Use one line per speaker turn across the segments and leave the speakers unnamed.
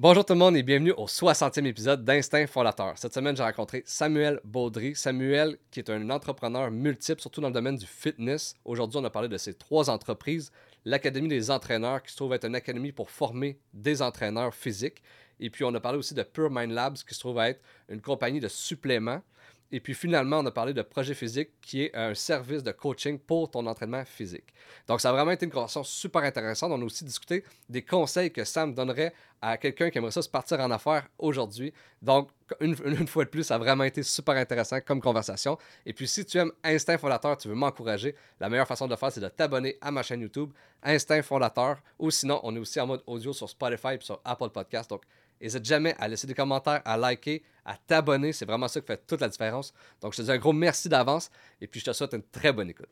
Bonjour tout le monde et bienvenue au 60e épisode d'Instinct Fondateur. Cette semaine, j'ai rencontré Samuel Baudry. Samuel, qui est un entrepreneur multiple, surtout dans le domaine du fitness. Aujourd'hui, on a parlé de ses trois entreprises. L'Académie des entraîneurs, qui se trouve être une académie pour former des entraîneurs physiques. Et puis, on a parlé aussi de Pure Mind Labs, qui se trouve être une compagnie de suppléments et puis finalement, on a parlé de Projet Physique, qui est un service de coaching pour ton entraînement physique. Donc, ça a vraiment été une conversation super intéressante. On a aussi discuté des conseils que Sam donnerait à quelqu'un qui aimerait ça se partir en affaires aujourd'hui. Donc, une, fois de plus, ça a vraiment été super intéressant comme conversation. Et puis, si tu aimes Instinct Fondateur, tu veux m'encourager, la meilleure façon de le faire, c'est de t'abonner à ma chaîne YouTube, Instinct Fondateur. Ou sinon, on est aussi en mode audio sur Spotify et sur Apple Podcast. N'hésite jamais à laisser des commentaires, à liker, à t'abonner. C'est vraiment ça qui fait toute la différence. Donc, je te dis un gros merci d'avance et puis je te souhaite une très bonne écoute.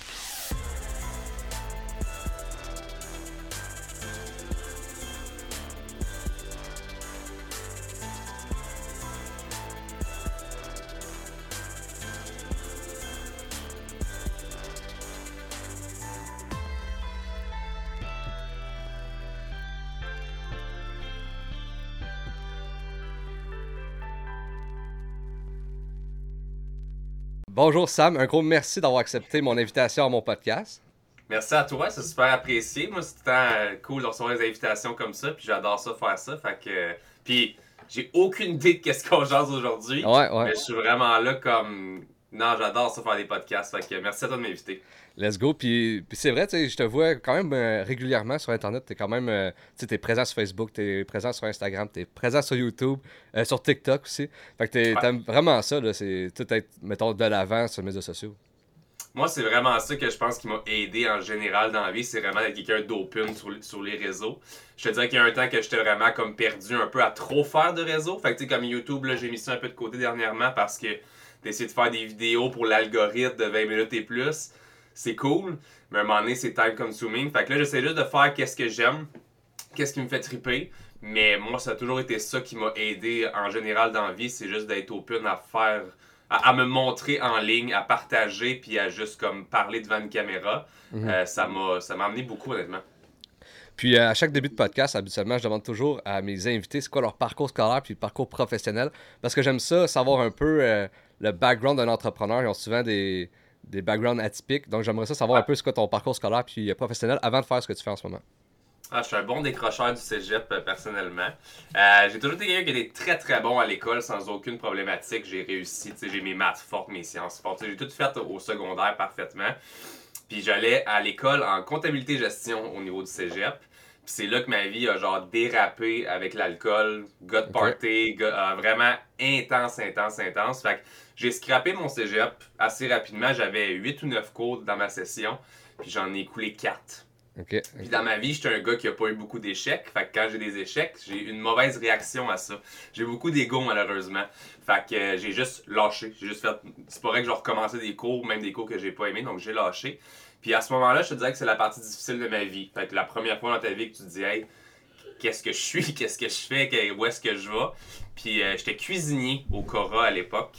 Bonjour Sam, un gros merci d'avoir accepté mon invitation à mon podcast.
Merci à toi, c'est super apprécié. Moi, c'est tout le temps euh, cool de recevoir des invitations comme ça, puis j'adore ça faire ça. Fait que, puis j'ai aucune idée de qu'est-ce qu'on jase aujourd'hui.
Ouais, ouais.
Mais je suis vraiment là comme non, j'adore ça faire des podcasts. Fait que merci à toi de m'inviter.
Let's go. Puis, c'est vrai, je te vois quand même euh, régulièrement sur Internet. Tu es quand même euh, tu es présent sur Facebook, tu es présent sur Instagram, tu es présent sur YouTube, euh, sur TikTok aussi. Fait que tu aimes vraiment ça. C'est tout être, mettons, de l'avant sur les médias sociaux.
Moi, c'est vraiment ça que je pense qui m'a aidé en général dans la vie. C'est vraiment d'être quelqu'un d'open sur, sur, les réseaux. Je te dirais qu'il y a un temps que j'étais vraiment comme perdu un peu à trop faire de réseaux. Fait que, tu sais, comme YouTube, j'ai mis ça un peu de côté dernièrement parce que d'essayer de faire des vidéos pour l'algorithme de 20 minutes et plus, c'est cool, mais à un moment donné, c'est time consuming. Fait que là, j'essaie juste de faire qu'est-ce que j'aime, qu'est-ce qui me fait triper. Mais moi, ça a toujours été ça qui m'a aidé en général dans la vie, c'est juste d'être open à faire, à, me montrer en ligne, à partager, puis à juste comme parler devant une caméra. Mhm. Euh, ça m'a amené beaucoup, honnêtement.
Puis euh, à chaque début de podcast, habituellement, je demande toujours à mes invités c'est quoi leur parcours scolaire puis parcours professionnel. Parce que j'aime ça, savoir un peu euh, le background d'un entrepreneur. Ils ont souvent des, des backgrounds atypiques. Donc j'aimerais ça savoir un peu ce quoi ton parcours scolaire puis euh, professionnel avant de faire ce que tu fais en ce moment.
Ah, je suis un bon décrocheur du cégep personnellement. j'ai toujours été quelqu'un qui était très très bon à l'école sans aucune problématique. J'ai réussi, j'ai mes maths fortes, mes sciences fortes. J'ai tout fait au secondaire parfaitement. Puis j'allais à l'école en comptabilité gestion au niveau du cégep. Puis c'est là que ma vie a genre dérapé avec l'alcool, God party, euh, vraiment intense, intense, intense. Fait que j'ai scrappé mon cégep assez rapidement. J'avais 8 ou 9 cours dans ma session, puis j'en ai écoulé 4.
Puis
dans ma vie, j'étais un gars qui a pas eu beaucoup d'échecs. Fait que quand j'ai des échecs, j'ai une mauvaise réaction à ça. J'ai beaucoup d'ego malheureusement. Fait que euh, j'ai juste lâché. J'ai juste fait. C'est pas vrai que je recommencer des cours, même des cours que j'ai pas aimés, donc j'ai lâché. Puis à ce moment-là, je te dirais que c'est la partie difficile de ma vie. Fait que la première fois dans ta vie que tu te dis, hey, qu'est-ce que je suis, qu'est-ce que je fais, où est-ce que je vais. Puis euh, j'étais cuisinier au Cora à l'époque.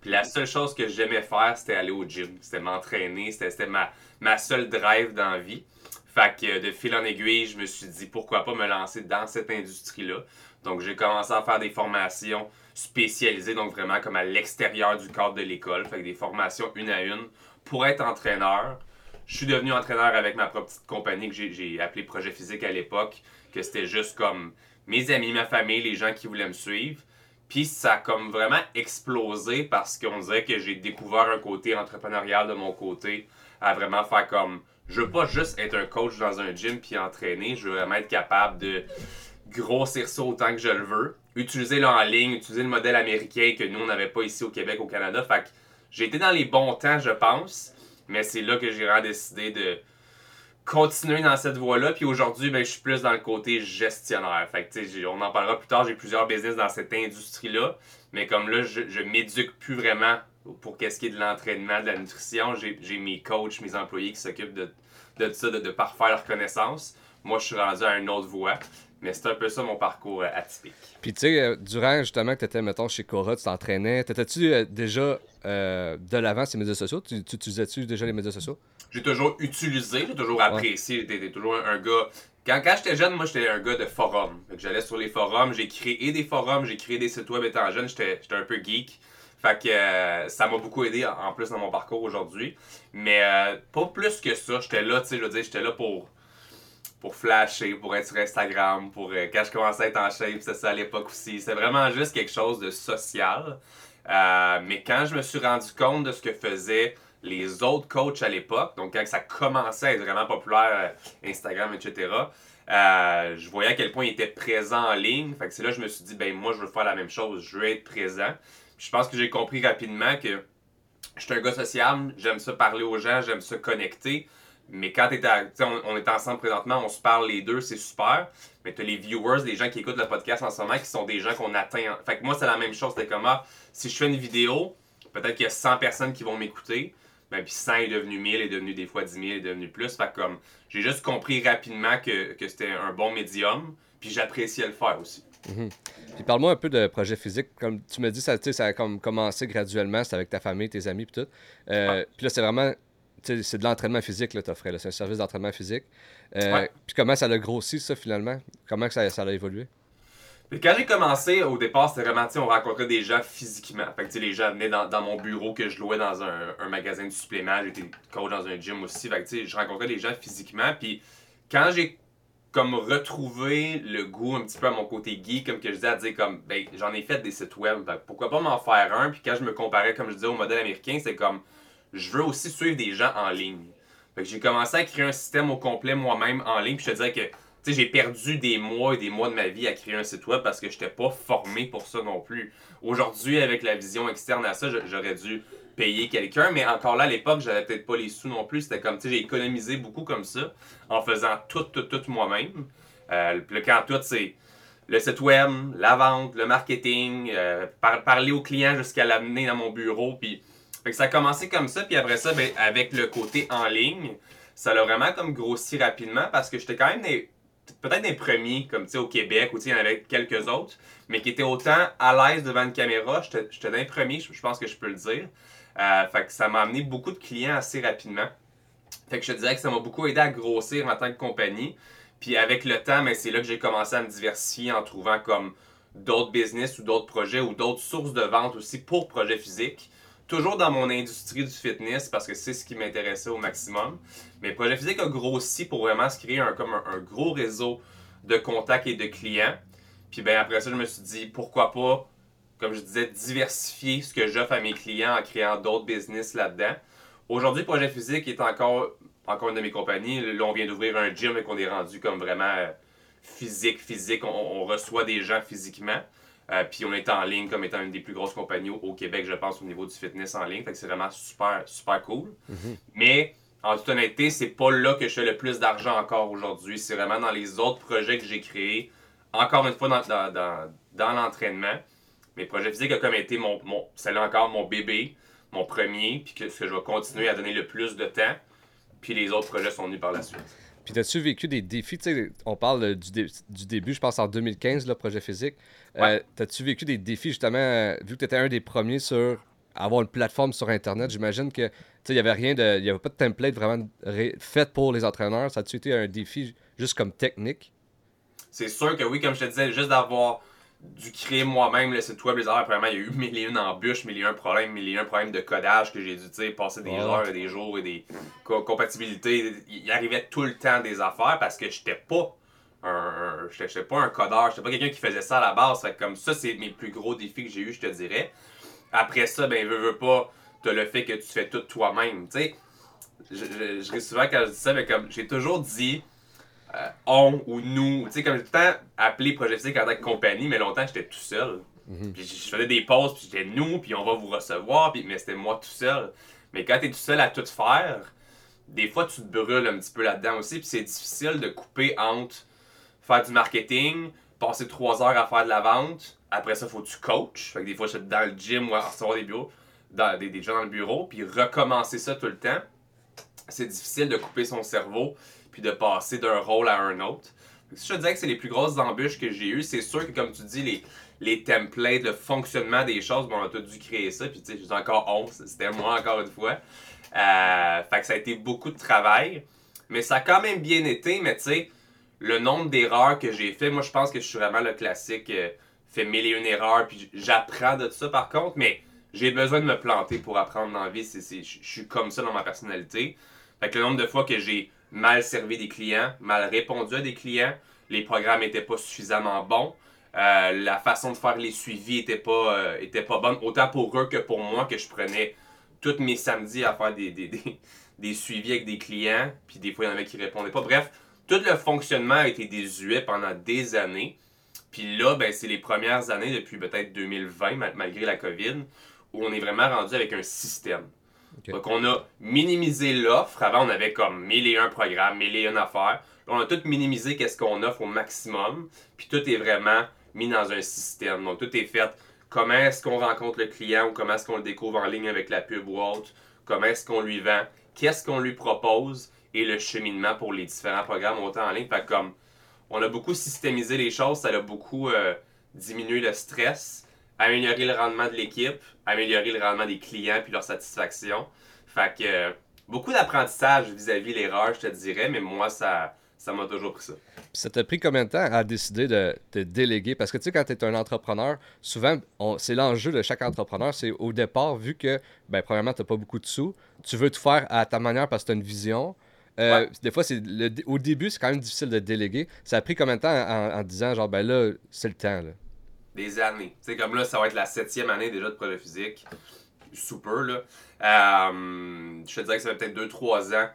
Puis la seule chose que j'aimais faire, c'était aller au gym. C'était m'entraîner. C'était ma, ma seule drive dans la vie. Fait que de fil en aiguille, je me suis dit pourquoi pas me lancer dans cette industrie-là. Donc j'ai commencé à faire des formations spécialisées, donc vraiment comme à l'extérieur du cadre de l'école. Fait que des formations une à une pour être entraîneur. Je suis devenu entraîneur avec ma propre petite compagnie que j'ai appelé Projet Physique à l'époque, que c'était juste comme mes amis, ma famille, les gens qui voulaient me suivre. Puis ça a comme vraiment explosé parce qu'on dirait que j'ai découvert un côté entrepreneurial de mon côté, à vraiment faire comme je veux pas juste être un coach dans un gym puis entraîner, je veux vraiment être capable de grossir ça autant que je le veux. Utiliser le en ligne, utiliser le modèle américain que nous on n'avait pas ici au Québec, au Canada. Fait que j'ai été dans les bons temps, je pense. Mais c'est là que j'ai vraiment décidé de continuer dans cette voie-là. Puis aujourd'hui, ben, je suis plus dans le côté gestionnaire. Fait que, on en parlera plus tard. J'ai plusieurs business dans cette industrie-là. Mais comme là, je, je m'éduque plus vraiment pour qu'est-ce qui est de l'entraînement, de la nutrition, j'ai mes coachs, mes employés qui s'occupent de, de ça, de, de, parfaire leur connaissance. Moi, je suis rendu à une autre voie. Mais c'est un peu ça mon parcours euh, atypique.
Puis tu sais, euh, durant justement que tu étais, mettons, chez Cora, tu t'entraînais, t'étais-tu euh, déjà de l'avant ces médias sociaux? Tu, utilisais-tu déjà les médias sociaux?
J'ai toujours utilisé, j'ai toujours apprécié. J'étais toujours un, gars Quand, quand j'étais jeune, moi, j'étais un gars de forum. J'allais sur les forums, j'ai créé des forums, j'ai créé des sites web étant jeune, j'étais un peu geek. Fait que euh, ça m'a beaucoup aidé en en plus dans mon parcours aujourd'hui. Mais euh, pas plus que ça. J'étais là, tu sais, je veux dire, j'étais là pour, pour flasher, pour être sur Instagram, pour euh, quand je commençais à être en shape, c'était ça à l'époque aussi. C'est vraiment juste quelque chose de social. Euh, mais quand je me suis rendu compte de ce que faisaient les autres coachs à l'époque, donc quand ça commençait à être vraiment populaire, euh, Instagram, etc., je voyais à quel point ils étaient présents en ligne. Fait que c'est là que je me suis dit, ben moi, je veux faire la même chose, je veux être présent. Puis je pense que j'ai compris rapidement que je suis un gars sociable, j'aime ça parler aux gens, j'aime ça connecter. Mais quand t'es à- on, on est ensemble présentement, on se parle les deux, c'est super. Mais t'as les viewers, les gens qui écoutent le podcast en ce moment, qui sont des gens qu'on atteint. Fait que moi, c'est la même chose. C'était comme, ah, si je fais une vidéo, peut-être qu'il y a 100 personnes qui vont m'écouter. Ben, puis 100 est devenu 1000, est devenu des fois 10 000, est devenu plus. Fait que comme, j'ai juste compris rapidement que, que c'était un bon médium. Puis j'appréciais le faire aussi.
Puis parle-moi un peu de projet physique. Comme tu me dis, ça, ça a comme commencé graduellement, c'est avec ta famille, tes amis, puis tout. Euh, Puis là, c'est vraiment, c'est de l'entraînement physique, là, t'offrais. C'est un service d'entraînement physique. Euh,
Ouais.
Puis comment ça l'a grossi, ça, finalement? Comment que ça, ça a évolué?
Puis quand j'ai commencé, au départ, c'était vraiment, on rencontrait des gens physiquement. Fait que, tu sais, les gens venaient dans, dans mon bureau que je louais dans un, un magasin de suppléments. J'étais coach dans un gym aussi. Fait que, tu sais, je rencontrais des gens physiquement. Puis quand j'ai comme retrouvé le goût un petit peu à mon côté geek, comme que je disais, à dire comme, ben, j'en ai fait des sites web. Pourquoi pas m'en faire un? Puis quand je me comparais, comme je disais, au modèle américain, c'est comme, je veux aussi suivre des gens en ligne. Fait que j'ai commencé à créer un système au complet moi-même en ligne. Puis je te dirais que j'ai perdu des mois et des mois de ma vie à créer un site web parce que je n'étais pas formé pour ça non plus. Aujourd'hui, avec la vision externe à ça, j'aurais dû payer quelqu'un, mais encore là, à l'époque, j'avais peut-être pas les sous non plus. C'était comme, j'ai économisé beaucoup comme ça en faisant tout, tout, tout moi-même. Euh, là, quand tout, c'est le site web, la vente, le marketing, euh, par- parler aux clients jusqu'à l'amener dans mon bureau. Puis fait que ça a commencé comme ça, puis après ça, ben, avec le côté en ligne, ça l'a vraiment comme grossi rapidement parce que j'étais quand même peut-être des premiers, comme tu sais, au Québec, où tu sais, il y en avait quelques autres, mais qui étaient autant à l'aise devant une caméra. J'étais d'un premier, je je pense que je peux le dire. Euh, fait que ça m'a amené beaucoup de clients assez rapidement. Fait que je te dirais que ça m'a beaucoup aidé à grossir en tant que compagnie. Puis avec le temps, ben, c'est là que j'ai commencé à me diversifier en trouvant comme d'autres business ou d'autres projets ou d'autres sources de vente aussi pour projets physiques. Toujours dans mon industrie du fitness parce que c'est ce qui m'intéressait au maximum. Mais Projet Physique a grossi pour vraiment se créer un, comme un, gros réseau de contacts et de clients. Puis ben après ça, je me suis dit pourquoi pas, comme je disais, diversifier ce que j'offre à mes clients en créant d'autres business là-dedans. Aujourd'hui, Projet Physique est encore, encore une de mes compagnies. Là, on vient d'ouvrir un gym et qu'on est rendu comme vraiment euh, physique, physique. On reçoit des gens physiquement. Euh, puis on est en ligne comme étant une des plus grosses compagnies au, Québec, je pense, au niveau du fitness en ligne. Fait que c'est vraiment super, super cool. Mais en toute honnêteté, c'est pas là que je fais le plus d'argent encore aujourd'hui. C'est vraiment dans les autres projets que j'ai créés. Encore une fois, dans, dans, dans, dans l'entraînement. Mes projets physiques a comme été mon, mon c'est là encore mon bébé, mon premier, puis que, ce que je vais continuer à donner le plus de temps. Puis les autres projets sont venus par la suite.
Puis as-tu vécu des défis? Tu sais, on parle euh, du, dé- du début, je pense en 2015, le projet physique. Euh. T'as-tu vécu des défis, justement, euh, vu que tu étais un des premiers sur avoir une plateforme sur Internet? J'imagine que, il n'y avait rien de... Il avait pas de template vraiment fait pour les entraîneurs. Ça a-tu été un défi juste comme technique?
C'est sûr que oui, comme je te disais, juste d'avoir dû créer moi-même le site web, les heures, premièrement, il y a eu mille et une embûches, mille et un problèmes, mille et un problèmes de codage que j'ai dû passer des
Ouais.
heures et des jours et des co- compatibilités. Il arrivait tout le temps des affaires parce que j'étais pas un, j'étais pas un codeur, j'étais pas quelqu'un qui faisait ça à la base. Fait que comme ça, c'est mes plus gros défis que j'ai eu, je te dirais. Après ça, ben, veux, veux pas, t'as le fait que tu fais tout toi-même. Tu sais, je, je, souvent quand je dis ça, mais comme j'ai toujours dit, euh, on ou nous. Tu sais, comme j'ai tout le temps appelé Projet Physique en tant que compagnie, mais longtemps j'étais tout seul. Puis je, je faisais des pauses, puis j'étais nous, puis on va vous recevoir, puis, mais c'était moi tout seul. Mais quand t'es tout seul à tout faire, des fois tu te brûles un petit peu là-dedans aussi, puis c'est difficile de couper entre faire du marketing, passer trois heures à faire de la vente, après ça faut que tu coaches. Fait que des fois je suis dans le gym ou à recevoir des bureaux, dans, des, des gens dans le bureau, puis recommencer ça tout le temps. C'est difficile de couper son cerveau puis de passer d'un rôle à un autre. Si je te disais que c'est les plus grosses embûches que j'ai eues, c'est sûr que comme tu dis, les, les templates, le fonctionnement des choses, bon, on a tout dû créer ça, puis tu sais, j'ai encore 11, c'était moi encore une fois. Euh, fait que ça a été beaucoup de travail, mais ça a quand même bien été, mais tu sais, le nombre d'erreurs que j'ai fait, moi je pense que je suis vraiment le classique, euh, fait mille et une erreurs, puis j'apprends de ça par contre, mais j'ai besoin de me planter pour apprendre dans la vie. Je suis comme ça dans ma personnalité. Fait que le nombre de fois que j'ai mal servi des clients, mal répondu à des clients, les programmes n'étaient pas suffisamment bons, euh, la façon de faire les suivis était pas, euh, pas bonne, autant pour eux que pour moi, que je prenais tous mes samedis à faire des, des, des, suivis avec des clients, puis des fois il y en avait qui répondaient pas. Bref, tout le fonctionnement a été désuet pendant des années. Puis là, ben, c'est les premières années depuis peut-être 2020, malgré la COVID, où on est vraiment rendu avec un système. Donc, on a minimisé l'offre. Avant, on avait comme mille et un programmes, mille et une affaires. on a tout minimisé qu'est-ce qu'on offre au maximum. Puis tout est vraiment mis dans un système. Donc, tout est fait. Comment est-ce qu'on rencontre le client ou comment est-ce qu'on le découvre en ligne avec la pub ou autre? Comment est-ce qu'on lui vend? Qu'est-ce qu'on lui propose? Et le cheminement pour les différents programmes, autant en ligne. Fait comme on a beaucoup systémisé les choses, ça a beaucoup euh, diminué le stress améliorer le rendement de l'équipe, améliorer le rendement des clients puis leur satisfaction. Fait que euh, beaucoup d'apprentissage vis-à-vis l'erreur, je te dirais, mais moi, ça ça m'a toujours pris ça.
ça t'a pris combien de temps à décider de te déléguer? Parce que tu sais, quand tu es un entrepreneur, souvent, c'est l'enjeu de chaque entrepreneur, c'est au départ, vu que, ben, premièrement, tu n'as pas beaucoup de sous, tu veux tout faire à ta manière parce que tu as une vision. Euh, des fois, c'est au début, c'est quand même difficile de déléguer. Ça a pris combien de temps en, en disant, genre, ben là, c'est le temps, là?
Des années. Sais, comme là, ça va être la septième année déjà de projet physique. Super, là. Euh, je te dirais que ça fait peut-être 2-3 ans.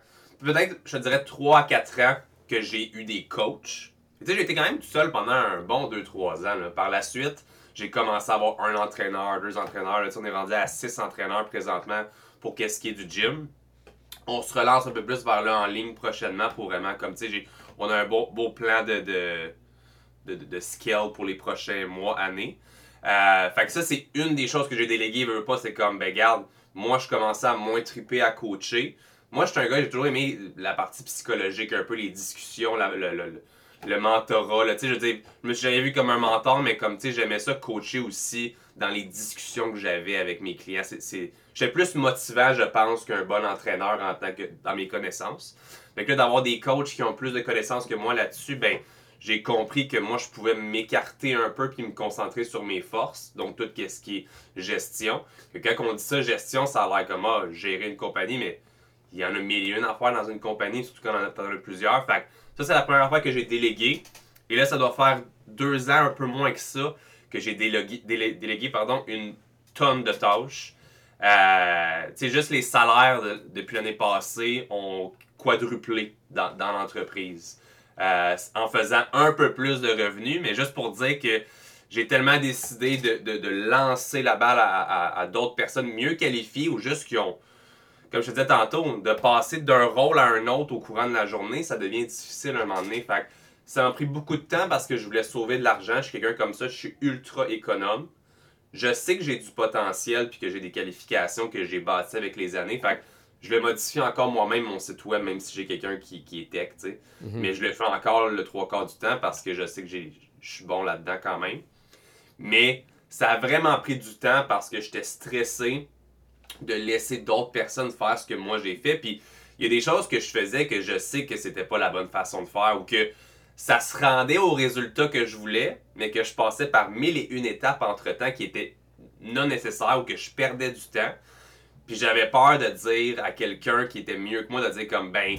Peut-être, je te dirais 3-4 ans que j'ai eu des coachs. Tu sais, j'ai été quand même tout seul pendant un bon 2-3 ans. Là. Par la suite, j'ai commencé à avoir un entraîneur, deux entraîneurs. Là, on est rendu à 6 entraîneurs présentement pour qu'est-ce qui est du gym. On se relance un peu plus vers là en ligne prochainement pour vraiment, comme tu sais, on a un beau, beau plan de de, de, scale pour les prochains mois, années. Euh, fait que ça, c'est une des choses que j'ai déléguées, veux pas, c'est comme, ben garde, moi je commençais à moins triper à coacher. Moi, je suis un gars, j'ai toujours aimé la partie psychologique, un peu les discussions, le, mentorat. Je je me suis jamais vu comme un mentor, mais comme, j'aimais ça coacher aussi dans les discussions que j'avais avec mes clients. C'est, j'étais plus motivant, je pense, qu'un bon entraîneur dans mes connaissances. Fait que d'avoir des coachs qui ont plus de connaissances que moi là-dessus, ben, j'ai compris que moi, je pouvais m'écarter un peu puis me concentrer sur mes forces, donc tout ce qui est gestion. Que quand on dit ça, gestion, ça a l'air comme ah, gérer une compagnie, mais il y en a mille et une affaires dans une compagnie, surtout quand on en a, plusieurs. Fait ça, c'est la première fois que j'ai délégué. Et là, ça doit faire deux ans, un peu moins que ça, que j'ai délégué, une tonne de tâches. Euh, juste les salaires depuis l'année passée ont quadruplé dans l'entreprise. Euh, en faisant un peu plus de revenus, mais juste pour dire que j'ai tellement décidé de, lancer la balle à, d'autres personnes mieux qualifiées ou juste qui ont, comme je te disais tantôt, de passer d'un rôle à un autre au courant de la journée, ça devient difficile à un moment donné. Fait ça m'a pris beaucoup de temps parce que je voulais sauver de l'argent. Je suis quelqu'un comme ça, je suis ultra économe. Je sais que j'ai du potentiel puis que j'ai des qualifications que j'ai bâties avec les années. Je vais modifier encore moi-même mon site web, même si j'ai quelqu'un qui, est tech, tu sais. Mhm. Mais je le fais encore le trois quarts du temps parce que je sais que je suis bon là-dedans quand même. Mais ça a vraiment pris du temps parce que j'étais stressé de laisser d'autres personnes faire ce que moi j'ai fait. Puis il y a des choses que je faisais que je sais que c'était pas la bonne façon de faire ou que ça se rendait au résultat que je voulais, mais que je passais par mille et une étapes entre-temps qui étaient non nécessaires ou que je perdais du temps. Puis j'avais peur de dire à quelqu'un qui était mieux que moi, de dire comme, ben,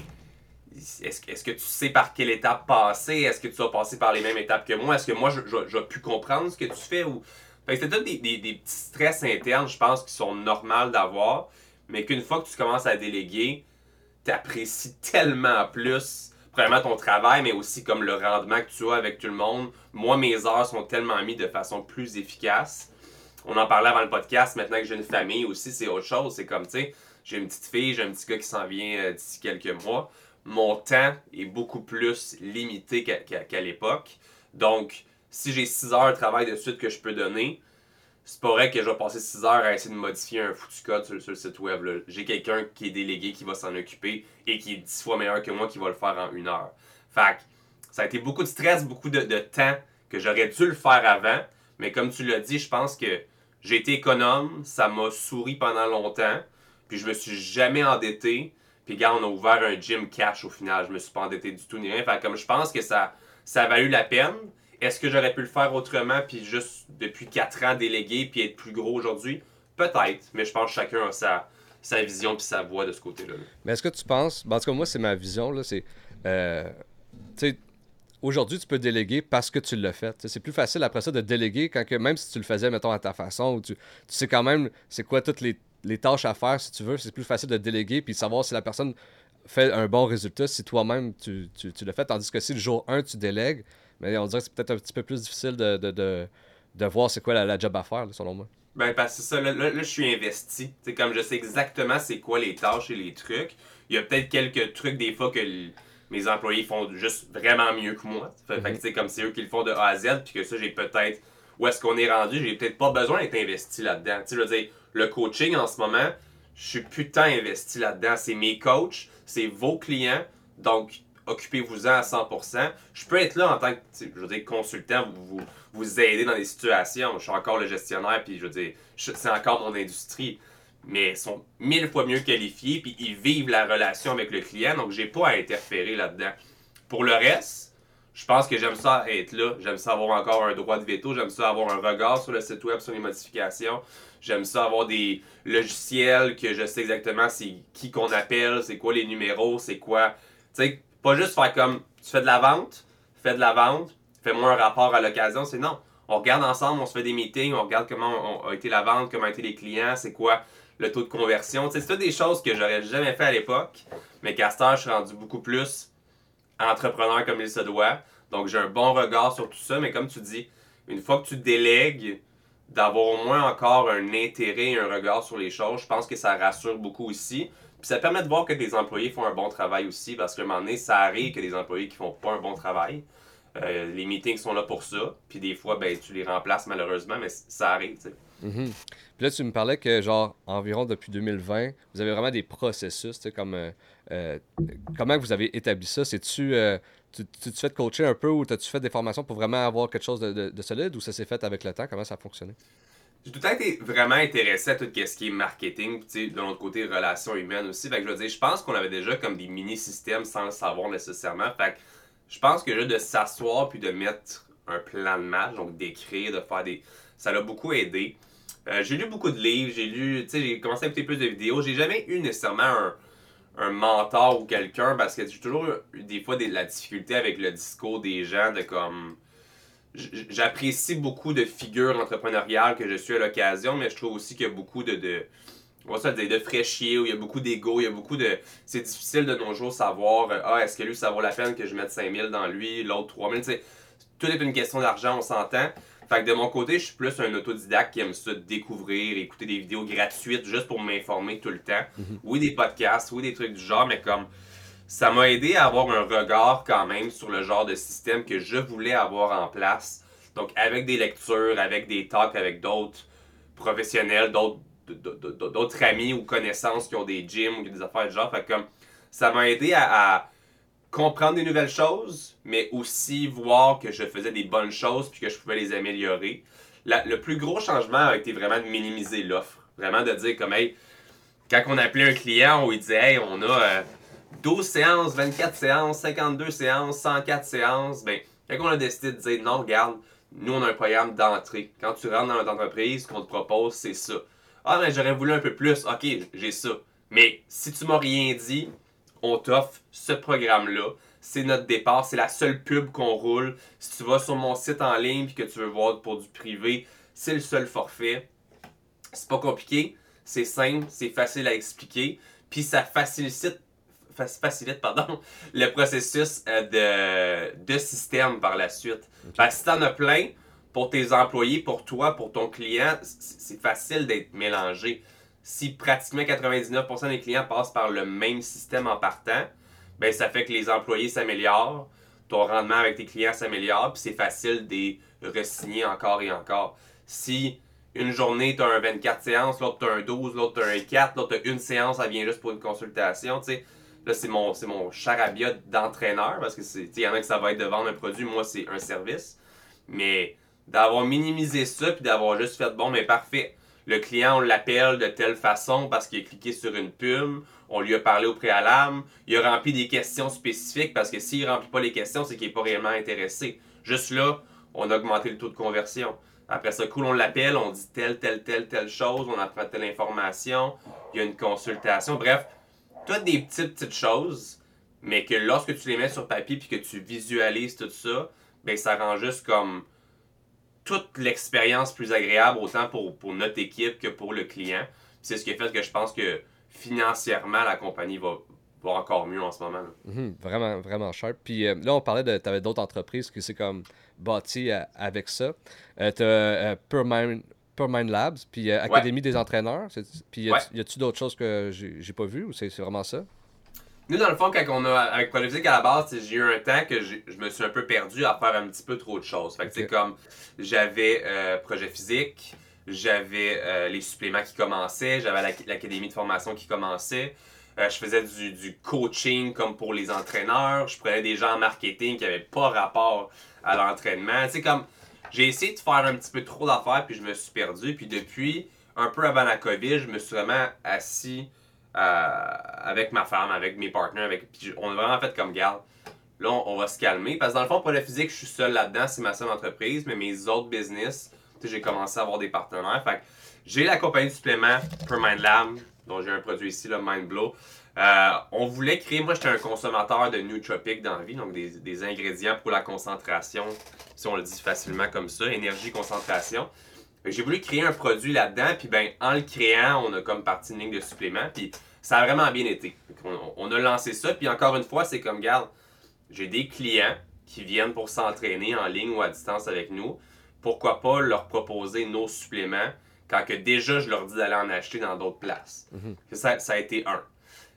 est-ce, est que tu sais par quelle étape passer? Est-ce que tu as passé par les mêmes étapes que moi? Est-ce que moi, j'ai pu comprendre ce que tu fais? Ou... Que c'est des, des, des, petits stress internes, je pense, qui sont normaux d'avoir, mais qu'une fois que tu commences à déléguer, tu apprécies tellement plus, premièrement ton travail, mais aussi comme le rendement que tu as avec tout le monde. Moi, mes heures sont tellement mises de façon plus efficace on en parlait avant le podcast, maintenant que j'ai une famille aussi, c'est autre chose. C'est comme, tu sais, j'ai une petite fille, j'ai un petit gars qui s'en vient euh, d'ici quelques mois. Mon temps est beaucoup plus limité qu'à l'époque. Donc, si j'ai 6 heures de travail de suite que je peux donner, c'est pas vrai que je vais passer 6 heures à essayer de modifier un foutu code sur, le site web. J'ai quelqu'un qui est délégué, qui va s'en occuper et qui est 10 fois meilleur que moi, qui va le faire en une heure. Fait ça a été beaucoup de stress, beaucoup de temps que j'aurais dû le faire avant. Mais comme tu l'as dit, je pense que j'ai été économe, ça m'a souri pendant longtemps, puis je me suis jamais endetté, Puis, gars, on a ouvert un gym cash au final. Je me suis pas endetté du tout ni rien. Fait comme je pense que ça, ça a valu la peine. Est-ce que j'aurais pu le faire autrement, puis juste depuis 4 ans déléguer, puis être plus gros aujourd'hui? Peut-être, mais je pense que chacun a sa, sa vision puis sa voix de ce côté-là.
Mais est-ce que tu penses, ben, en tout cas, moi, c'est ma vision, là, c'est. Euh, tu sais, aujourd'hui, tu peux déléguer parce que tu l'as fait. C'est plus facile après ça de déléguer quand que, même si tu le faisais, mettons, à ta façon, ou tu, sais quand même c'est quoi toutes les, tâches à faire, si tu veux. C'est plus facile de déléguer puis savoir si la personne fait un bon résultat si toi-même tu, le fais. Tandis que si le jour 1, tu délègues, mais on dirait que c'est peut-être un petit peu plus difficile de, voir c'est quoi la, job à faire, selon moi.
Ben, parce que ça, là, je suis investi. comme je sais exactement c'est quoi les tâches et les trucs. Il y a peut-être quelques trucs des fois que mes employés font juste vraiment mieux que moi. Fait, que c'est comme c'est eux qui le font de A à Z, puis que ça, j'ai peut-être. Où est-ce qu'on est rendu, j'ai peut-être pas besoin d'être investi là-dedans. Tu sais, je veux dire, le coaching en ce moment, je suis putain investi là-dedans. C'est mes coachs, c'est vos clients, donc occupez-vous-en à 100%. Je peux être là en tant que, je veux dire, consultant, vous, vous, aider dans des situations. Je suis encore le gestionnaire, puis je veux dire, c'est encore mon industrie mais sont mille fois mieux qualifiés, puis ils vivent la relation avec le client, donc j'ai pas à interférer là-dedans. Pour le reste, je pense que j'aime ça être là, j'aime ça avoir encore un droit de veto, j'aime ça avoir un regard sur le site web, sur les modifications, j'aime ça avoir des logiciels que je sais exactement c'est qui qu'on appelle, c'est quoi les numéros, c'est quoi. Tu sais, pas juste faire comme tu fais de la vente, fais de la vente, fais-moi un rapport à l'occasion, c'est non. On regarde ensemble, on se fait des meetings, on regarde comment a été la vente, comment ont été les clients, c'est quoi le taux de conversion. C'est des choses que j'aurais jamais fait à l'époque, mais ce je suis rendu beaucoup plus entrepreneur comme il se doit. Donc j'ai un bon regard sur tout ça, mais comme tu dis, une fois que tu délègues, d'avoir au moins encore un intérêt et un regard sur les choses, je pense que ça rassure beaucoup ici. Puis ça permet de voir que tes employés font un bon travail aussi, parce qu'à un moment donné, ça arrive que des employés qui font pas un bon travail. Euh, les meetings sont là pour ça, puis des fois, ben, tu les remplaces malheureusement, mais ça arrive.
Mm Puis là, tu me parlais que, genre, environ depuis 2020, vous avez vraiment des processus, tu sais, comme. Euh, euh, comment vous avez établi ça? C'est-tu. Euh, tu, tu, te fais coacher un peu ou as-tu fait des formations pour vraiment avoir quelque chose de, de, solide ou ça s'est fait avec le temps? Comment ça a fonctionné?
J'ai tout le temps été vraiment intéressé à tout ce qui est marketing, puis de l'autre côté, relations humaines aussi. Fait que je veux dire, je pense qu'on avait déjà comme des mini-systèmes sans le savoir nécessairement. Fait que je pense que juste de s'asseoir puis de mettre un plan de match, donc d'écrire, de faire des. Ça l'a beaucoup aidé. Euh, j'ai lu beaucoup de livres, j'ai lu, tu sais, j'ai commencé à écouter plus de vidéos. J'ai jamais eu nécessairement un, un mentor ou quelqu'un parce que j'ai toujours eu des fois la difficulté avec le discours des gens de comme. J'apprécie beaucoup de figures entrepreneuriales que je suis à l'occasion, mais je trouve aussi qu'il y a beaucoup de. de on va dire de fraîchier, où il y a beaucoup d'ego, il y a beaucoup de. C'est difficile de nos jours savoir, euh, ah, est-ce que lui, ça vaut la peine que je mette 5000 dans lui, l'autre 3000, tu sais. Tout est une question d'argent, on s'entend. Fait que de mon côté, je suis plus un autodidacte qui aime ça découvrir, écouter des vidéos gratuites juste pour m'informer tout le temps. Mhm. Oui, des podcasts, oui, des trucs du genre, mais comme ça m'a aidé à avoir un regard quand même sur le genre de système que je voulais avoir en place. Donc avec des lectures, avec des talks avec d'autres professionnels, d'autres amis ou connaissances qui ont des gyms ou des affaires du genre. Fait que comme ça m'a aidé à comprendre des nouvelles choses, mais aussi voir que je faisais des bonnes choses puis que je pouvais les améliorer. le plus gros changement a été vraiment de minimiser l'offre. Vraiment de dire comme, hey, quand on appelait un client, on lui disait, hey, on a 12 euh, séances, 24 séances, 52 séances, 104 séances. Ben, quand on a décidé de dire, non, regarde, nous, on a un programme d'entrée. Quand tu rentres dans notre entreprise, ce qu'on te propose, c'est ça. Ah, mais j'aurais voulu un peu plus. Ok, j'ai ça. Mais si tu m'as rien dit, on t'offre ce programme-là. C'est notre départ, c'est la seule pub qu'on roule. Si tu vas sur mon site en ligne et que tu veux voir pour du privé, c'est le seul forfait. C'est pas compliqué, c'est simple, c'est facile à expliquer, puis ça facilite, facilite pardon, le processus euh, de, de système par la suite. Parce que si t'en as plein, pour tes employés, pour toi, pour ton client, c'est facile d'être mélangé si pratiquement 99% des clients passent par le même système en partant, ben ça fait que les employés s'améliorent, ton rendement avec tes clients s'améliore, puis c'est facile de les re-signer encore et encore. Si une journée, tu as un 24 séances, l'autre, tu as un 12, l'autre, tu as un 4, l'autre, tu as une séance, ça vient juste pour une consultation, tu sais. Là, c'est mon, c'est mon charabia d'entraîneur, parce que c'est, il y en a que ça va être de vendre un produit, moi, c'est un service. Mais d'avoir minimisé ça, puis d'avoir juste fait, bon, mais parfait, le client, on l'appelle de telle façon parce qu'il a cliqué sur une pub, on lui a parlé au préalable, il a rempli des questions spécifiques parce que s'il ne remplit pas les questions, c'est qu'il n'est pas réellement intéressé. Juste là, on a augmenté le taux de conversion. Après ça, cool, on l'appelle, on dit telle, telle, telle, telle chose, on apprend telle information, il y a une consultation. Bref, toutes des petites, petites choses, mais que lorsque tu les mets sur papier puis que tu visualises tout ça, ben ça rend juste comme toute l'expérience plus agréable, autant pour, pour notre équipe que pour le client. C'est ce qui fait que je pense que financièrement, la compagnie va, va encore mieux en ce moment.
Mhm, vraiment, vraiment sharp. Puis euh, là, on parlait de. Tu avais d'autres entreprises qui c'est comme bâti euh, avec ça. Euh, tu as Permind, Labs, puis Académie des entraîneurs. Puis y a-tu d'autres choses que j'ai pas vues ou c'est vraiment ça?
Nous, dans le fond, quand on a, avec à la base, j'ai eu un temps que je me suis un peu perdu à faire un petit peu trop de choses. Fait que, c'est comme, j'avais euh, Projet Physique, j'avais euh, les suppléments qui commençaient, j'avais l'académie de formation qui commençait. Euh, je faisais du, du, coaching comme pour les entraîneurs. Je prenais des gens en marketing qui n'avaient pas rapport à l'entraînement. Tu comme, j'ai essayé de faire un petit peu trop d'affaires, puis je me suis perdu. Puis depuis, un peu avant la COVID, je me suis vraiment assis avec ma femme, avec mes partenaires. Avec, on a vraiment fait comme garde. Là, on, va se calmer. Parce que dans le fond, pour la physique, je suis seul là-dedans. C'est ma seule entreprise. Mais mes autres business, j'ai commencé à avoir des partenaires. Fait j'ai la compagnie de suppléments Per Mind Lab, dont j'ai un produit ici, le Mindblow. Euh, on voulait créer, moi j'étais un consommateur de nootropics dans la vie, donc des, des, ingrédients pour la concentration, si on le dit facilement comme ça, énergie, concentration. J'ai voulu créer un produit là-dedans, puis ben en le créant, on a comme partie une ligne de suppléments, puis ça a vraiment bien été. On, a lancé ça, puis encore une fois, c'est comme, garde, j'ai des clients qui viennent pour s'entraîner en ligne ou à distance avec nous. Pourquoi pas leur proposer nos suppléments quand que déjà je leur dis d'aller en acheter dans d'autres places? Mhm. ça, ça, a été un.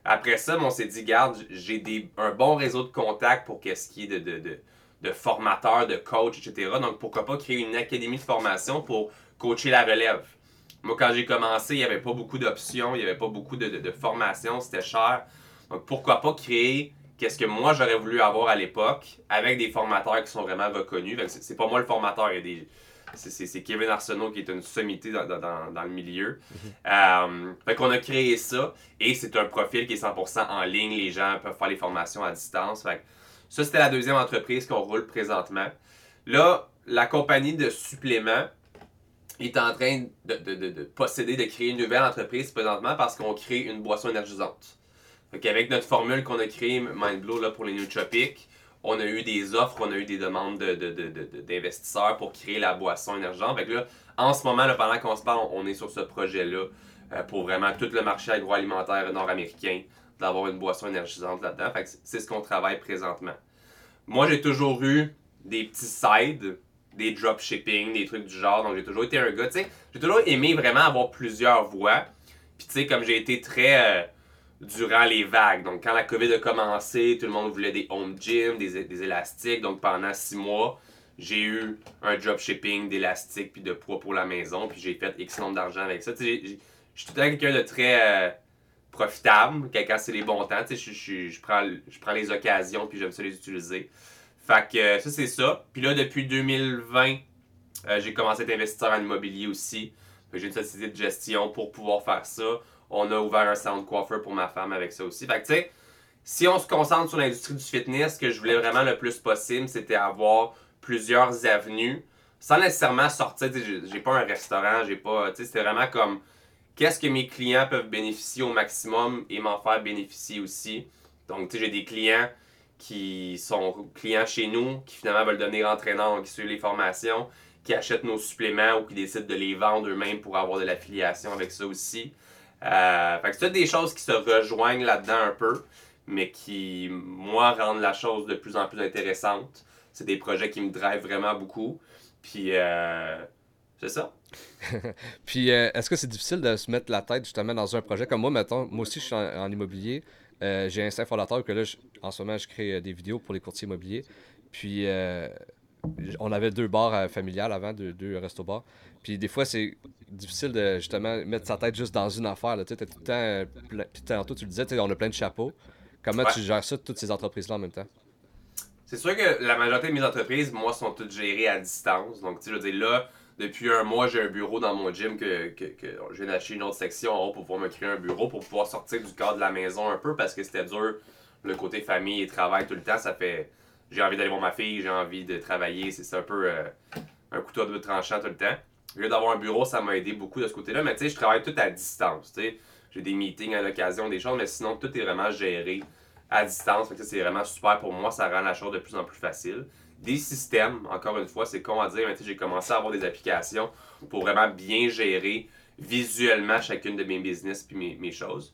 Après ça, on s'est dit, garde, j'ai un bon réseau de contacts pour qu'est-ce qui est de, de, de, de formateurs, de coachs, etc. Donc pourquoi pas créer une académie de formation pour coacher la relève. Moi, quand j'ai commencé, il n'y avait pas beaucoup d'options, il n'y avait pas beaucoup de, de, formation, c'était cher. Donc, pourquoi pas créer qu'est-ce que moi j'aurais voulu avoir à l'époque avec des formateurs qui sont vraiment reconnus. C'est pas moi le formateur, c'est Kevin Arsenault qui est une sommité dans, le milieu. Mm fait qu'on a créé ça et c'est un profil qui est 100% en ligne. Les gens peuvent faire les formations à distance. Fait ça, c'était la deuxième entreprise qu'on roule présentement. Là, la compagnie de suppléments, est en train de, posséder, de créer une nouvelle entreprise présentement parce qu'on crée une boisson énergisante. Avec notre formule qu'on a créée, MindBlow, là, pour les nootropics, on a eu des offres, on a eu des demandes d'investisseurs pour créer la boisson énergisante. Fait là, en ce moment, pendant qu'on se parle, on est sur ce projet-là euh, pour vraiment tout le marché agroalimentaire nord-américain, d'avoir une boisson énergisante là-dedans. c'est ce qu'on travaille présentement. Moi, j'ai toujours eu des petits sides des dropshipping, des trucs du genre. Donc j'ai toujours été un gars, tu sais, j'ai toujours aimé vraiment avoir plusieurs voix. Puis tu sais, comme j'ai été très euh, durant les vagues. Donc quand la COVID a commencé, tout le monde voulait des home gym, des, des élastiques. Donc pendant six mois, j'ai eu un dropshipping d'élastiques puis de poids pour la maison. Puis j'ai fait X nombre d'argent avec ça. Je suis tout le temps quelqu'un de très euh, profitable. Quand c'est les bons temps, je, prends, prends les occasions puis j'aime ça les utiliser. Fait que euh, ça, c'est ça. Puis là, depuis 2020, euh, j'ai commencé à être investisseur en immobilier aussi. J'ai une société de gestion pour pouvoir faire ça. On a ouvert un salon de coiffeur pour ma femme avec ça aussi. Fait que tu sais, si on se concentre sur l'industrie du fitness, ce que je voulais vraiment le plus possible, c'était avoir plusieurs avenues sans nécessairement sortir. J'ai pas un restaurant, j'ai pas. C'était vraiment comme qu'est-ce que mes clients peuvent bénéficier au maximum et m'en faire bénéficier aussi. Donc, tu sais, j'ai des clients qui sont clients chez nous, qui finalement veulent devenir entraîneurs, qui suivent les formations, qui achètent nos suppléments ou qui décident de les vendre eux-mêmes pour avoir de l'affiliation avec ça aussi. Euh, fait que c'est des choses qui se rejoignent là-dedans un peu, mais qui, moi, rendent la chose de plus en plus intéressante. C'est des projets qui me drivent vraiment beaucoup. Puis, euh, c'est ça.
Puis, euh, est-ce que c'est difficile de se mettre la tête justement dans un projet? Comme moi, mettons, moi aussi je suis en immobilier. Euh, j'ai un fondateur que là, en ce moment, je crée euh, des vidéos pour les courtiers immobiliers. Puis, euh, on avait deux bars familiales avant, deux, deux restos-bars. Puis, des fois, c'est difficile de justement mettre sa tête juste dans une affaire. Tu sais, tout le temps. Puis, tantôt, tu le disais, on a plein de chapeaux. Comment tu gères ça, toutes ces entreprises-là en même temps?
C'est sûr que la majorité de mes entreprises, moi, sont toutes gérées à distance. Donc, tu sais, je veux dire, là, Depuis un mois, j'ai un bureau dans mon gym que, que, que je viens d'acheter une autre section en haut pour pouvoir me créer un bureau, pour pouvoir sortir du cadre de la maison un peu parce que c'était dur le côté famille et travail tout le temps. Ça fait. J'ai envie d'aller voir ma fille, j'ai envie de travailler. C'est un peu euh, un couteau de tranchant tout le temps. Au lieu d'avoir un bureau, ça m'a aidé beaucoup de ce côté-là. Mais tu sais, je travaille tout à distance. J'ai des meetings à l'occasion, des choses, mais sinon, tout est vraiment géré à distance. c'est vraiment super pour moi. Ça rend la chose de plus en plus facile des systèmes, encore une fois, c'est con à dire, mais j'ai commencé à avoir des applications pour vraiment bien gérer visuellement chacune de mes business puis mes, choses.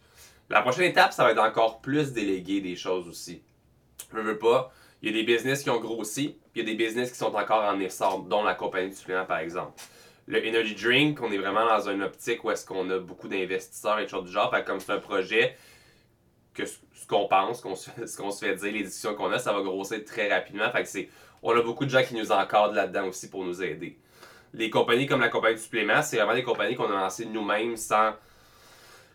La prochaine étape, ça va être encore plus déléguer des choses aussi. Je veux pas. Il y a des business qui ont grossi, puis il y a des business qui sont encore en essor, dont la compagnie du supplément, par exemple. Le Energy Drink, on est vraiment dans une optique où est-ce qu'on a beaucoup d'investisseurs et choses du genre. comme c'est un projet que ce, qu'on pense, ce qu'on se fait dire, les discussions qu'on a, ça va grossir très rapidement. Fait que c'est on a beaucoup de gens qui nous encadrent là-dedans aussi pour nous aider. Les compagnies comme la compagnie de supplément, c'est vraiment des compagnies qu'on a lancées nous-mêmes sans,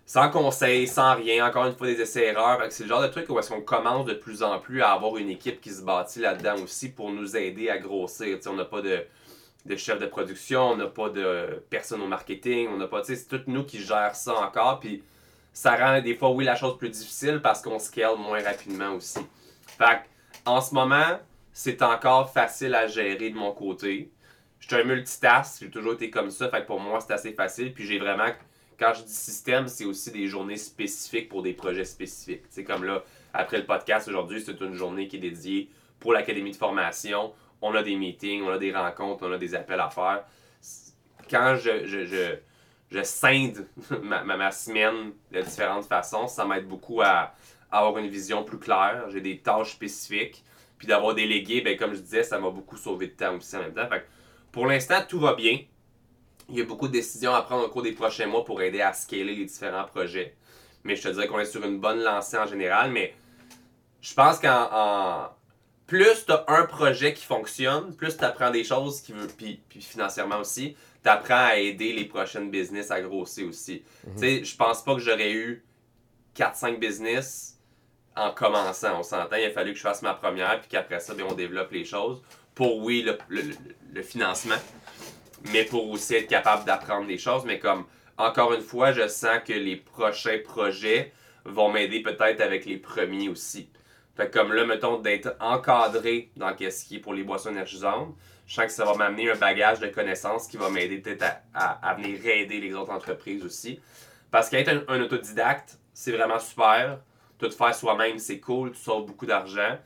sans conseil, sans rien, encore une fois des essais-erreurs. C'est le genre de truc où est-ce qu'on commence de plus en plus à avoir une équipe qui se bâtit là-dedans aussi pour nous aider à grossir. on n'a pas de, de chef de production, on n'a pas de personne au marketing, on n'a pas, c'est tout nous qui gère ça encore. Puis ça rend des fois, oui, la chose plus difficile parce qu'on scale moins rapidement aussi. Fait en ce moment, c'est encore facile à gérer de mon côté. Je suis un multitask, j'ai toujours été comme ça, fait que pour moi c'est assez facile. Puis j'ai vraiment, quand je dis système, c'est aussi des journées spécifiques pour des projets spécifiques. C'est comme là, après le podcast aujourd'hui, c'est une journée qui est dédiée pour l'académie de formation. On a des meetings, on a des rencontres, on a des appels à faire. Quand je, je, je, je scinde ma, ma, semaine de différentes façons, ça m'aide beaucoup à avoir une vision plus claire. J'ai des tâches spécifiques. Puis d'avoir délégué, ben, comme je disais, ça m'a beaucoup sauvé de temps aussi en même temps. pour l'instant, tout va bien. Il y a beaucoup de décisions à prendre au cours des prochains mois pour aider à scaler les différents projets. Mais je te dirais qu'on est sur une bonne lancée en général. Mais je pense qu'en plus tu as un projet qui fonctionne, plus tu apprends des choses qui veut, puis, puis financièrement aussi, tu apprends à aider les prochaines business à grossir aussi. Mhm. Tu sais, je pense pas que j'aurais eu 4-5 business en commençant. On s'entend, il a fallu que je fasse ma première, puis qu'après ça, bien, on développe les choses. Pour, oui, le, financement, mais pour aussi être capable d'apprendre des choses. Mais comme, encore une fois, je sens que les prochains projets vont m'aider peut-être avec les premiers aussi. Fait comme là, mettons, d'être encadré dans ce qui est pour les boissons énergisantes, je sens que ça va m'amener un bagage de connaissances qui va m'aider peut-être à, venir aider les autres entreprises aussi. Parce qu'être un autodidacte, c'est vraiment super tout faire soi-même, c'est cool, tu sauves beaucoup d'argent.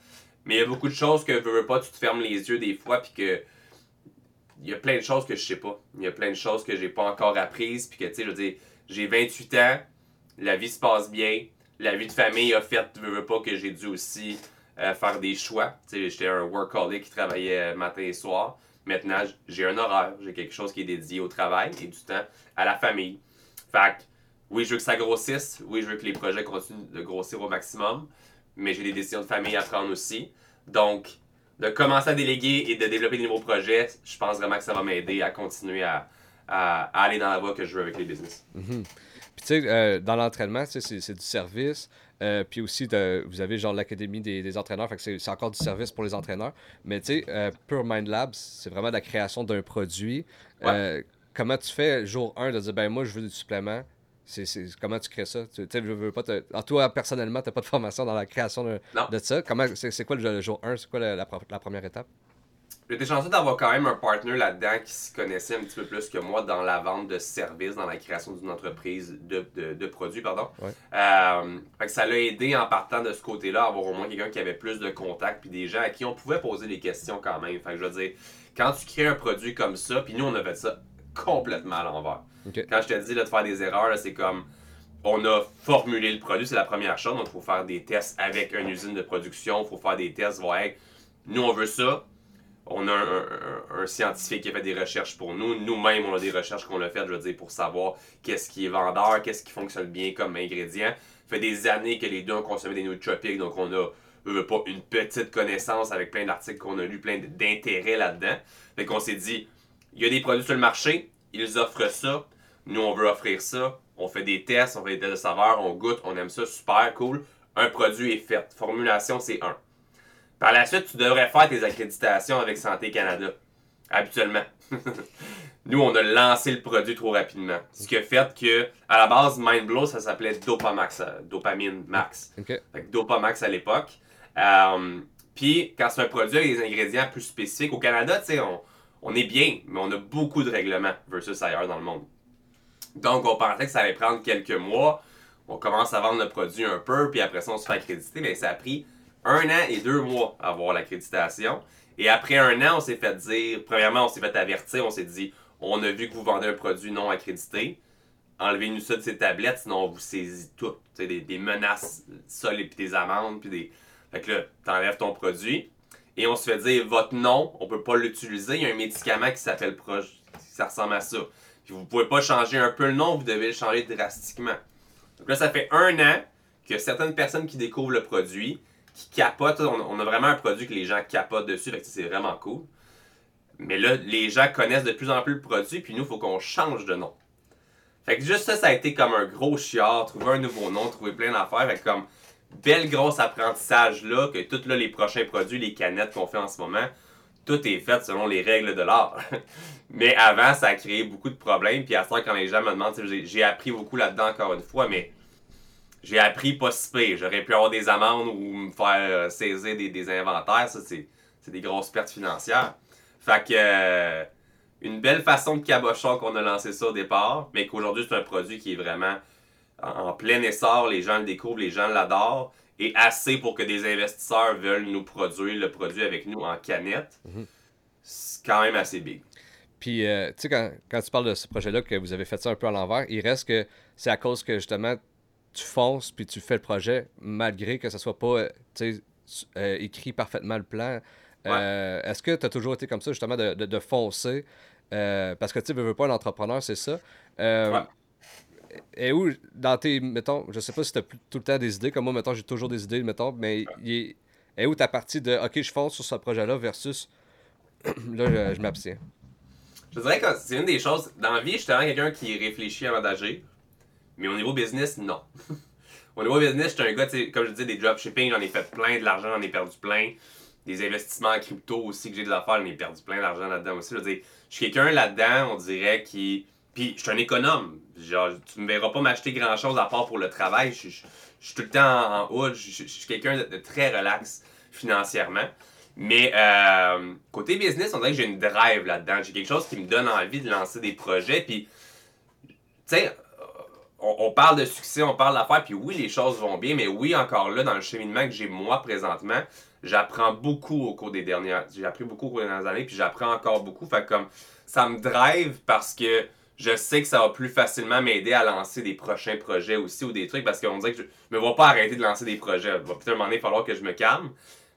Mais il y a beaucoup de choses que veux, pas, tu te fermes les yeux des fois, puis que. Il y a plein de choses que je sais pas. Il y a plein de choses que j'ai pas encore apprises, puis que, tu sais, je veux dire, j'ai 28 ans, la vie se passe bien, la vie de famille a fait, veux, veux pas, que j'ai dû aussi euh, faire des choix. Tu sais, j'étais un workaholic qui travaillait matin et soir. Maintenant, j'ai un horaire, j'ai quelque chose qui est dédié au travail et du temps à la famille. Fait oui, je veux que ça grossisse. Oui, je veux que les projets continuent de grossir au maximum. Mais j'ai des décisions de famille à prendre aussi. Donc, de commencer à déléguer et de développer des nouveaux projets, je pense vraiment que ça va m'aider à continuer à, aller dans la voie que je veux avec les business.
Mhm. Puis, tu sais, euh, dans l'entraînement, c'est du service. Euh, puis aussi, vous avez genre l'académie des, entraîneurs, fait que c'est encore du service pour les entraîneurs. Mais tu sais, euh, Pure Mind Labs, c'est vraiment la création d'un produit. comment tu fais jour 1 de dire, ben moi, je veux du supplément c'est, comment tu crées ça? Tu, je veux pas toi, personnellement, tu n'as pas de formation dans la création de, ça. Comment, c'est, quoi le, jour 1? C'est quoi la, première étape?
J'étais chanceux d'avoir quand même un partenaire là-dedans qui se connaissait un petit peu plus que moi dans la vente de services, dans la création d'une entreprise de, produits. pardon. Euh, ça l'a aidé en partant de ce côté-là, avoir au moins quelqu'un qui avait plus de contacts puis des gens à qui on pouvait poser des questions quand même. Fait je veux dire, quand tu crées un produit comme ça, puis nous on a fait ça complètement à l'envers. Quand je te dis de faire des erreurs, c'est comme on a formulé le produit, c'est la première chose. Donc, il faut faire des tests avec une usine de production, il faut faire des tests, voir, nous, on veut ça. On a un, scientifique qui a fait des recherches pour nous. Nous-mêmes, on a des recherches qu'on a faites, je veux dire, pour savoir qu'est-ce qui est vendeur, qu'est-ce qui fonctionne bien comme ingrédient. Ça fait des années que les deux ont consommé des nootropiques, donc on a pas une petite connaissance avec plein d'articles qu'on a lus, plein d'intérêts là-dedans. Fait qu'on s'est dit, il y a des produits sur le marché, ils offrent ça, nous, on veut offrir ça. On fait des tests, on fait des tests de saveur, on goûte, on aime ça, super cool. Un produit est fait. Formulation, c'est un. Par la suite, tu devrais faire tes accréditations avec Santé Canada. Habituellement. nous, on a lancé le produit trop rapidement. Ce qui a fait que, à la base, MindBlow, ça s'appelait Dopamax, euh, Dopamine Max.
OK.
Fait que Dopamax à l'époque. Euh, Puis, quand c'est un produit avec des ingrédients plus spécifiques, au Canada, tu sais, on, on est bien, mais on a beaucoup de règlements versus ailleurs dans le monde. Donc, on pensait que ça allait prendre quelques mois. On commence à vendre le produit un peu, puis après ça, on se fait accréditer. Mais ça a pris un an et deux mois à avoir l'accréditation. Et après un an, on s'est fait dire, premièrement, on s'est fait avertir, on s'est dit, on a vu que vous vendez un produit non accrédité. Enlevez-nous ça de ces tablettes, sinon on vous saisit tout. Des, des menaces solides, puis des amendes, puis des. Fait que là, t'enlèves ton produit. Et on se fait dire, votre nom, on peut pas l'utiliser. Il y a un médicament qui s'appelle proche. Ça ressemble à ça. Puis vous pouvez pas changer un peu le nom, vous devez le changer drastiquement. Donc là, ça fait un an que certaines personnes qui découvrent le produit, qui capotent, on, a vraiment un produit que les gens capotent dessus, fait que c'est vraiment cool. Mais là, les gens connaissent de plus en plus le produit, puis nous, il faut qu'on change de nom. Fait que juste ça, ça a été comme un gros chiard, trouver un nouveau nom, trouver plein d'affaires, fait que comme bel gros apprentissage là, que tous les prochains produits, les canettes qu'on fait en ce moment, tout est fait selon les règles de l'art. mais avant, ça a créé beaucoup de problèmes, puis à quand les gens me demandent, j'ai- appris beaucoup là-dedans encore une fois, mais j'ai appris pas si pire. J'aurais pu avoir des amendes ou me faire euh, saisir des, inventaires, ça c'est c'est des grosses pertes financières. Fait que euh, une belle façon de cabochon qu'on a lancé ça au départ, mais qu'aujourd'hui c'est un produit qui est vraiment en, plein essor, les gens le découvrent, les gens l'adorent, et assez pour que des investisseurs veulent nous produire le produit avec nous en canette.
Mhm.
C'est quand même assez big.
Puis, euh, tu sais, quand, quand tu parles de ce projet-là, que vous avez fait ça un peu à l'envers, il reste que c'est à cause que justement, tu fonces puis tu fais le projet, malgré que ça soit pas euh, euh, écrit parfaitement le plan. Euh, Est-ce que tu as toujours été comme ça, justement, de, de- de foncer? Parce que tu veux veux pas un entrepreneur, c'est ça.
Ouais.
Et où, dans tes, mettons, je sais pas si tu as tout le temps des idées, comme moi, mettons, j'ai toujours des idées, mettons, mais il est, et où ta partie de, OK, je fonce sur ce projet-là versus, là, je, je m'abstiens.
Je dirais que c'est une des choses. Dans la vie, je suis vraiment quelqu'un qui réfléchit avant d'agir. Mais au niveau business, non. au niveau business, je suis un gars, comme je disais, des dropshipping, j'en ai fait plein, de l'argent, j'en ai perdu plein. Des investissements en crypto aussi que j'ai des affaires, j'en ai perdu plein d'argent là-dedans aussi. Je veux dire, je suis quelqu'un là-dedans, on dirait, qui. Puis je suis un économe. Genre, tu me verras pas m'acheter grand-chose à part pour le travail. Je, suis tout le temps en, hood. Je, suis quelqu'un de, très relax financièrement. Mais euh, côté business, on dirait que j'ai une drive là-dedans. J'ai quelque chose qui me donne envie de lancer des projets. Puis, tu sais, on, parle de succès, on parle d'affaires, puis oui, les choses vont bien, mais oui, encore là, dans le cheminement que j'ai moi présentement, j'apprends beaucoup au cours des dernières. J'ai appris beaucoup au cours des dernières années, puis j'apprends encore beaucoup. Fait comme ça me drive parce que je sais que ça va plus facilement m'aider à lancer des prochains projets aussi ou des trucs parce qu'on dirait que je me vois pas arrêter de lancer des projets. Il va peut-être falloir que je me calme.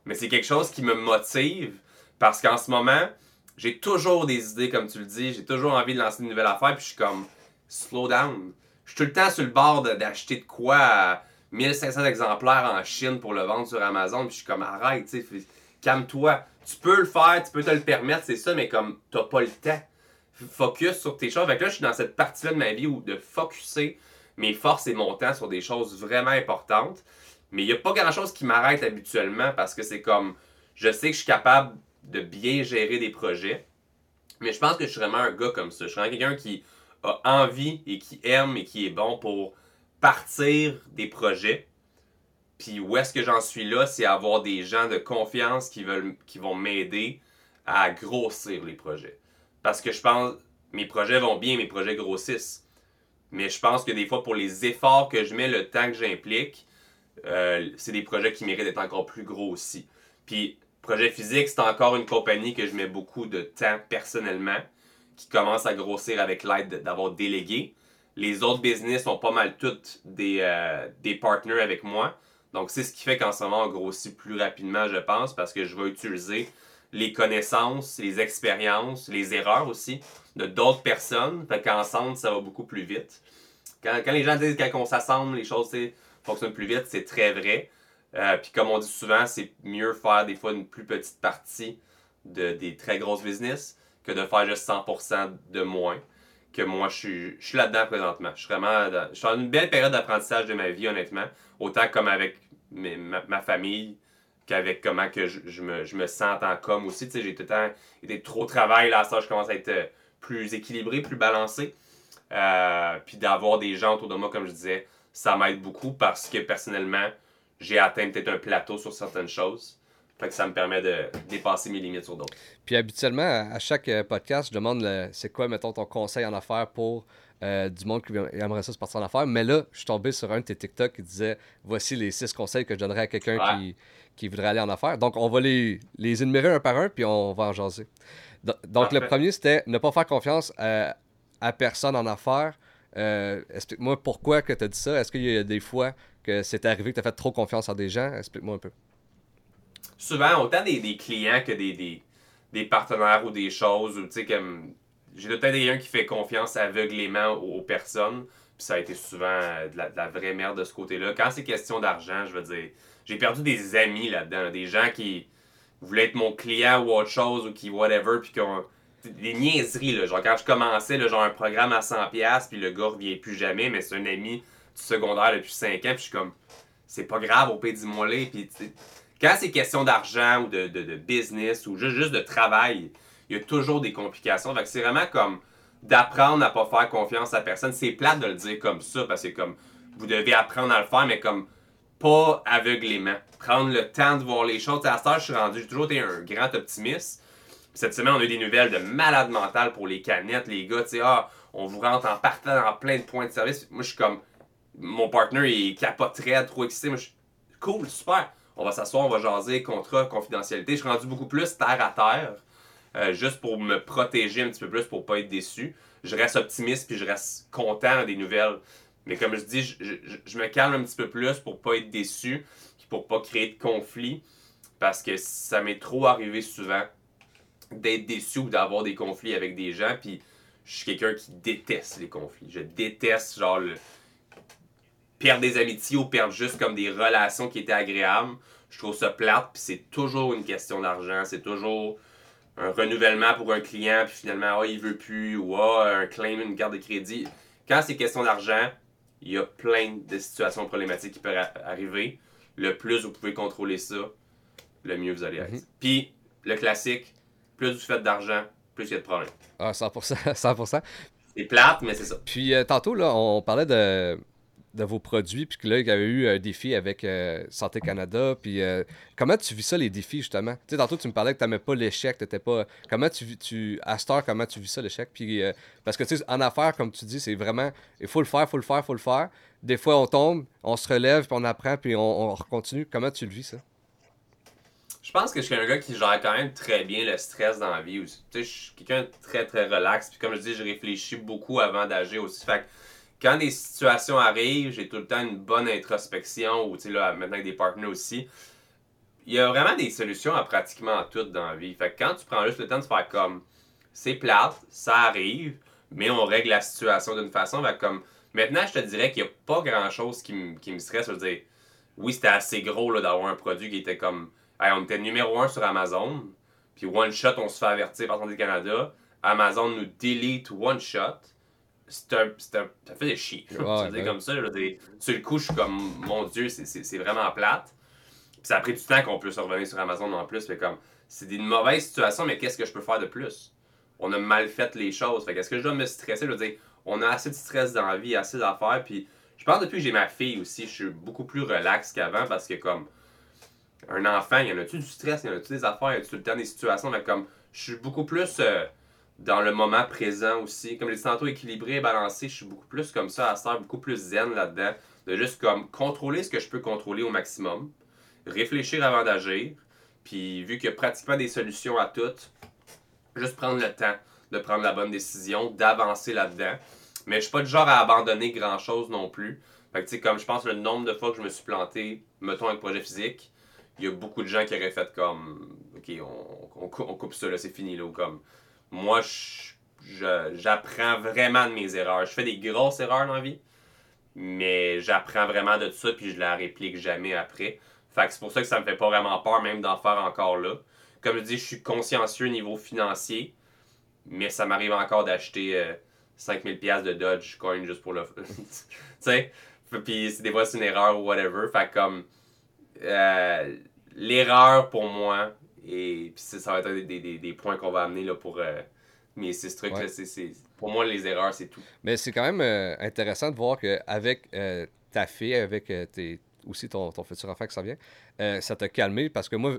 Mais c'est quelque chose qui me motive parce qu'en ce moment, j'ai toujours des idées, comme tu le dis. J'ai toujours envie de lancer une nouvelle affaire. Puis je suis comme, slow down. Je suis tout le temps sur le bord d'acheter de quoi à 1500 exemplaires en Chine pour le vendre sur Amazon. Puis je suis comme, arrête, calme-toi. Tu peux le faire, tu peux te le permettre, c'est ça, mais comme, t'as pas le temps. Focus sur tes choses. Fait que là, je suis dans cette partie-là de ma vie où de focuser mes forces et mon temps sur des choses vraiment importantes. Mais il n'y a pas grand-chose qui m'arrête habituellement parce que c'est comme, je sais que je suis capable de bien gérer des projets. Mais je pense que je suis vraiment un gars comme ça. Je suis vraiment quelqu'un qui a envie et qui aime et qui est bon pour partir des projets. Puis où est-ce que j'en suis là, c'est avoir des gens de confiance qui, veulent, qui vont m'aider à grossir les projets. Parce que je pense, mes projets vont bien, mes projets grossissent. Mais je pense que des fois, pour les efforts que je mets, le temps que j'implique, euh, c'est des projets qui méritent d'être encore plus gros aussi. Puis, projet physique, c'est encore une compagnie que je mets beaucoup de temps personnellement, qui commence à grossir avec l'aide de- d'avoir délégué. Les autres business sont pas mal toutes des, euh, des partners avec moi. Donc, c'est ce qui fait qu'en ce moment, on grossit plus rapidement, je pense, parce que je vais utiliser les connaissances, les expériences, les erreurs aussi de d'autres personnes. Fait qu'ensemble, ça va beaucoup plus vite. Quand, quand les gens disent quand on s'assemble, les choses fonctionnent plus vite, c'est très vrai. Euh, Puis comme on dit souvent, c'est mieux faire des fois une plus petite partie de, des très grosses business que de faire juste 100% de moins. Que moi, je suis, je suis là-dedans présentement. Je suis vraiment dans, je suis dans une belle période d'apprentissage de ma vie, honnêtement. Autant comme avec ma famille qu'avec comment que je, me, je me sens en tant qu'homme aussi. J'ai tout le temps été trop travail. Là, ça, je commence à être euh, plus équilibré, plus balancé. Euh, puis d'avoir des gens autour de moi, comme je disais, ça m'aide beaucoup parce que personnellement, j'ai atteint peut-être un plateau sur certaines choses. Fait que ça me permet de dépasser mes limites sur d'autres.
Puis habituellement, à chaque euh, podcast, je demande c'est quoi, mettons, ton conseil en affaires pour euh, du monde qui aimerait ça se partir en affaires. Mais là, je suis tombé sur un de tes TikTok qui disait voici les six conseils que je donnerais à quelqu'un qui, qui, voudrait aller en affaires. Donc, on va les, les énumérer un par un, puis on va en jaser. Donc, le premier, c'était ne pas faire confiance à, à personne en affaires. Euh, explique-moi pourquoi que tu as dit ça. Est-ce qu'il y a des fois que c'est arrivé que tu as fait trop confiance à des gens? Explique-moi un peu.
Souvent, autant des, des clients que des, des, des, partenaires ou des choses, ou tu sais, comme. J'ai peut-être des gens qui fait confiance aveuglément aux, personnes, puis ça a été souvent de la, vraie merde de ce côté-là. Quand c'est question d'argent, je veux dire, j'ai perdu des amis là-dedans, des gens qui voulaient être mon client ou autre chose, ou qui whatever, puis qui ont des niaiseries, là. Genre, quand je commençais, là, genre, un programme à 100$, puis le gars revient plus jamais, mais c'est un ami du secondaire depuis 5 ans, puis je suis comme, c'est pas grave, au pays du mollet, puis quand c'est question d'argent ou de, business ou juste, de travail, il y a toujours des complications. Fait que c'est vraiment comme d'apprendre à pas faire confiance à personne. C'est plate de le dire comme ça, parce que comme, vous devez apprendre à le faire, mais comme, pas aveuglément. Prendre le temps de voir les choses. À ce je suis rendu, j'ai toujours été un grand optimiste cette semaine, on a eu des nouvelles de malade mental pour les canettes. Les gars, tu sais, ah, on vous rentre en partant dans plein de points de service. Moi, je suis comme. Mon partner, il capoterait, trop excité. Moi, je suis cool, super. On va s'asseoir, on va jaser, contrat, confidentialité. Je suis rendu beaucoup plus terre à terre, euh, juste pour me protéger un petit peu plus, pour pas être déçu. Je reste optimiste, puis je reste content des nouvelles. Mais comme je dis, je, me calme un petit peu plus pour pas être déçu, pour pas créer de conflit, parce que ça m'est trop arrivé souvent d'être déçu ou d'avoir des conflits avec des gens. Puis je suis quelqu'un qui déteste les conflits. Je déteste, genre, perdre des amitiés ou perdre juste comme des relations qui étaient agréables. Je trouve ça plate, puis c'est toujours une question d'argent. C'est toujours un renouvellement pour un client, puis finalement, oh, il veut plus, ou oh, un claim, une carte de crédit. Quand c'est question d'argent, il y a plein de situations problématiques qui peuvent arriver. Le plus vous pouvez contrôler ça, le mieux vous allez être. Mhm. Puis, le classique, plus vous faites d'argent, plus il y a de problèmes.
Ah, 100%. 100%.
C'est plate, mais c'est ça.
Puis euh, tantôt, là, on parlait de, de vos produits, puis que là, il y avait eu un défi avec euh, Santé Canada. Puis euh, comment tu vis ça, les défis, justement? Tu tantôt, tu me parlais que tu n'aimais pas l'échec, t'étais pas... Comment tu, tu... À Star, comment tu vis ça, l'échec? Puis, parce que, tu sais, en affaires, comme tu dis, c'est vraiment... Il faut le faire, il faut le faire, il faut le faire. Des fois, on tombe, on se relève, puis on apprend, puis on, on continue. Comment tu le vis, ça?
Je pense que je suis un gars qui gère quand même très bien le stress dans la vie. Tu sais, je suis quelqu'un de très très relax. Puis comme je dis, je réfléchis beaucoup avant d'agir aussi. Fait que quand des situations arrivent, j'ai tout le temps une bonne introspection, ou tu sais, là, maintenant avec des partenaires aussi. Il y a vraiment des solutions à pratiquement tout dans la vie. Fait que quand tu prends juste le temps de faire comme c'est plate, ça arrive, mais on règle la situation d'une façon. Fait comme maintenant, je te dirais qu'il n'y a pas grand chose qui, me stresse. Je veux dire, oui, c'était assez gros d'avoir un produit qui était comme on était numéro un sur Amazon. Puis One Shot, on se fait avertir par Santé Canada. Amazon nous delete One Shot. C'est un, ça fait des chier. Ouais, comme ça. sur le coup, je suis comme, mon Dieu, c'est vraiment plate. Puis ça a pris du temps qu'on puisse revenir sur Amazon en plus. Mais comme, c'est une mauvaise situation, mais qu'est-ce que je peux faire de plus? On a mal fait les choses. Fait qu'est-ce que je dois me stresser? Je veux dire, on a assez de stress dans la vie, assez d'affaires. Puis je pense depuis que j'ai ma fille aussi, je suis beaucoup plus relax qu'avant parce que comme un enfant, il y en a-tu du stress, il y en a-tu des affaires, il y a-tu tout le temps des situations, mais comme je suis beaucoup plus euh, dans le moment présent aussi. Comme les tantôt équilibré, balancé, je suis beaucoup plus comme ça à ça, beaucoup plus zen là-dedans. De juste comme contrôler ce que je peux contrôler au maximum, réfléchir avant d'agir, puis vu qu'il y a pratiquement des solutions à toutes, juste prendre le temps de prendre la bonne décision, d'avancer là-dedans. Mais je suis pas du genre à abandonner grand-chose non plus. Fait que tu sais, comme je pense le nombre de fois que je me suis planté, mettons avec projet physique, il y a beaucoup de gens qui auraient fait comme OK, on, on, coupe ça là, c'est fini là. comme moi, j'apprends vraiment de mes erreurs. Je fais des grosses erreurs dans la vie, mais j'apprends vraiment de ça puis je la réplique jamais après. Fait que c'est pour ça que ça me fait pas vraiment peur même d'en faire encore là. Comme je dis, je suis consciencieux au niveau financier, mais ça m'arrive encore d'acheter 5000 euh, pièces de Dodge Coin juste pour le tu sais, puis des fois c'est une erreur ou whatever. Fait comme euh, l'erreur pour moi, et puis ça va être des, des, des points qu'on va amener là, pour euh, Mais c'est ce truc-là, c'est, pour moi, les erreurs, c'est tout.
Mais c'est quand même euh, intéressant de voir qu'avec euh, ta fille, avec euh, tes, aussi ton, ton, futur enfant qui s'en vient, ça t'a calmé parce que moi,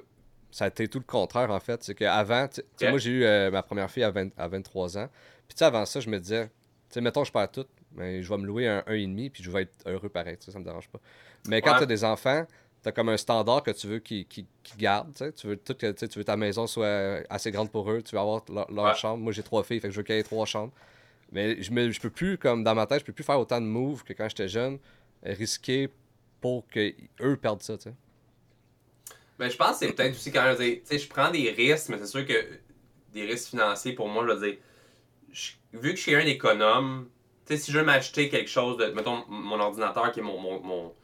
ça a été tout le contraire en fait. C'est qu'avant, sais moi j'ai eu ma première fille à, à 23 ans. Puis tu sais, avant ça, je me disais, tu sais, mettons, je perds tout, mais je vais me louer un 1,5 puis je vais être heureux pareil, ça me dérange pas. Mais quand tu as des enfants, tu as comme un standard que tu veux qu'ils qui gardent. Tu veux, tout, tu veux ta maison soit assez grande pour eux, tu veux avoir leur, chambre. Moi, j'ai trois filles, fait que je veux qu'il y ait trois chambres. Mais je, me, je peux plus, comme dans ma tête, je peux plus faire autant de moves que quand j'étais jeune, risquer pour qu'eux perdent ça. sais.
Ben, je pense que c'est peut-être aussi quand même, tu sais, je prends des risques, mais c'est sûr que des risques financiers, pour moi, je veux dire, vu que je suis un économe, tu sais, si je veux m'acheter quelque chose de, mettons, mon ordinateur qui est mon, mon mon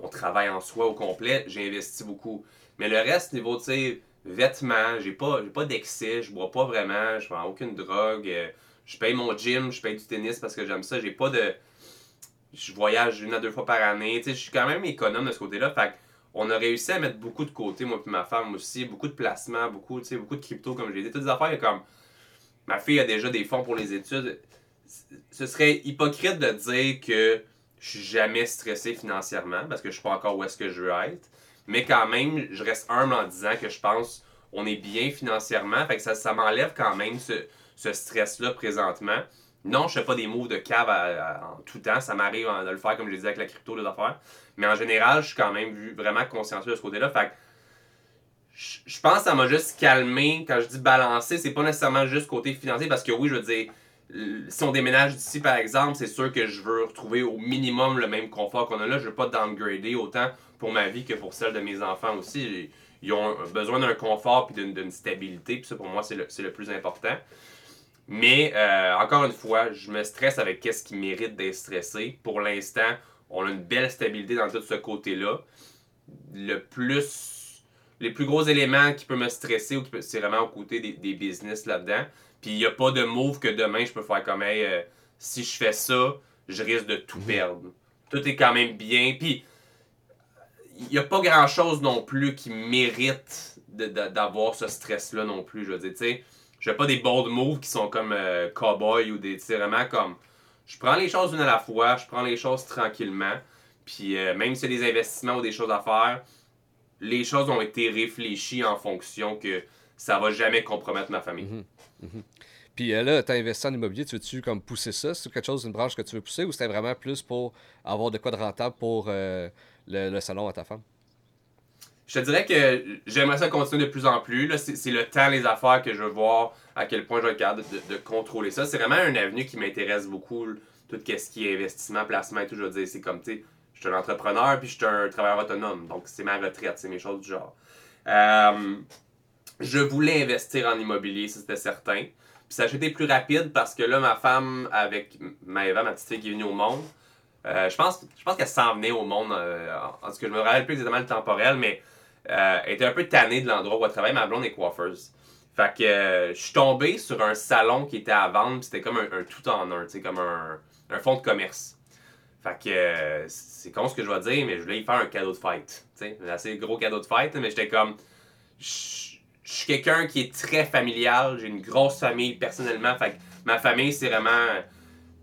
travail en soi au complet, j'ai investi beaucoup. Mais le reste, niveau, tu sais, vêtements, j'ai pas, pas d'excès, je bois pas vraiment, je prends aucune drogue, euh, je paye mon gym, je paye du tennis parce que j'aime ça, j'ai pas de... Je voyage une à deux fois par année, tu sais, je suis quand même économe de ce côté-là, fait on a réussi à mettre beaucoup de côté, moi et ma femme aussi, beaucoup de placements, beaucoup, tu sais, beaucoup de crypto, comme je l'ai dit, toutes des affaires comme... Ma fille a déjà des fonds pour les études. Ce serait hypocrite de dire que je suis jamais stressé financièrement parce que je sais pas encore où est-ce que je veux être. Mais quand même, je reste humble en disant que je pense on est bien financièrement. Fait que ça, ça m'enlève quand même ce, stress-là présentement. Non, je fais pas des moves de cave en tout temps. Ça m'arrive de le faire, comme je disais, avec la crypto, les affaires. Mais en général, je suis quand même vraiment consciencieux de ce côté-là. Fait je pense que ça m'a juste calmé. Quand je dis balancer, c'est pas nécessairement juste côté financier parce que oui, je veux dire, si on déménage d'ici, par exemple, c'est sûr que je veux retrouver au minimum le même confort qu'on a là. Je veux pas downgrader autant pour ma vie que pour celle de mes enfants aussi. Ils ont besoin d'un confort et d'une stabilité. Puis ça, pour moi, c'est le, plus important. Mais, euh, encore une fois, je me stresse avec qu'est-ce qui mérite d'être stressé. Pour l'instant, on a une belle stabilité dans tout ce côté-là. Le plus... Les plus gros éléments qui peuvent me stresser, c'est vraiment au côté des business là-dedans. Puis il n'y a pas de move que demain je peux faire comme hey, euh, si je fais ça, je risque de tout mhm. perdre. Tout est quand même bien. Puis il n'y a pas grand chose non plus qui mérite d'avoir ce stress-là non plus. Je veux dire, tu sais, je fais pas des bold moves qui sont comme euh, cowboy ou des. vraiment comme. Je prends les choses une à la fois, je prends les choses tranquillement. Puis euh, même s'il y a des investissements ou des choses à faire, les choses ont été réfléchies en fonction que ça va jamais compromettre ma famille. Mhm.
Mhm. Puis euh, là, tu as investi en immobilier, tu veux-tu comme pousser ça? C'est quelque chose, une branche que tu veux pousser ou c'était vraiment plus pour avoir de quoi de rentable pour euh, le, salon à ta femme?
Je te dirais que j'aimerais ça continuer de plus en plus. C'est le temps, les affaires que je veux voir, à quel point je vais capable de, contrôler ça. C'est vraiment un avenue qui m'intéresse beaucoup. Tout ce qui est investissement, placement et tout. Je veux dire, c'est comme, tu sais, je suis un entrepreneur puis je suis un travailleur autonome. Donc, c'est ma retraite, c'est mes choses du genre. Euh, je voulais investir en immobilier, ça c'était certain. Ça a été plus rapide parce que là, ma femme, avec Maëva, ma petite fille qui est venue au monde, euh, je pense, je pense qu'elle s'en venait au monde. Euh, en tout cas, je me rappelle plus exactement le temporel, mais euh, elle était un peu tannée de l'endroit où elle travaille. Ma blonde est coiffeuse. Fait que je suis tombé sur un salon qui était à vendre, c'était comme un, tout en un, comme un, un fonds de commerce. Fait que c'est con ce que je vais dire, mais je voulais y faire un cadeau de fête. Un assez gros cadeau de fête, mais j'étais comme je suis quelqu'un qui est très familial. J'ai une grosse famille personnellement. Fait ma famille, c'est vraiment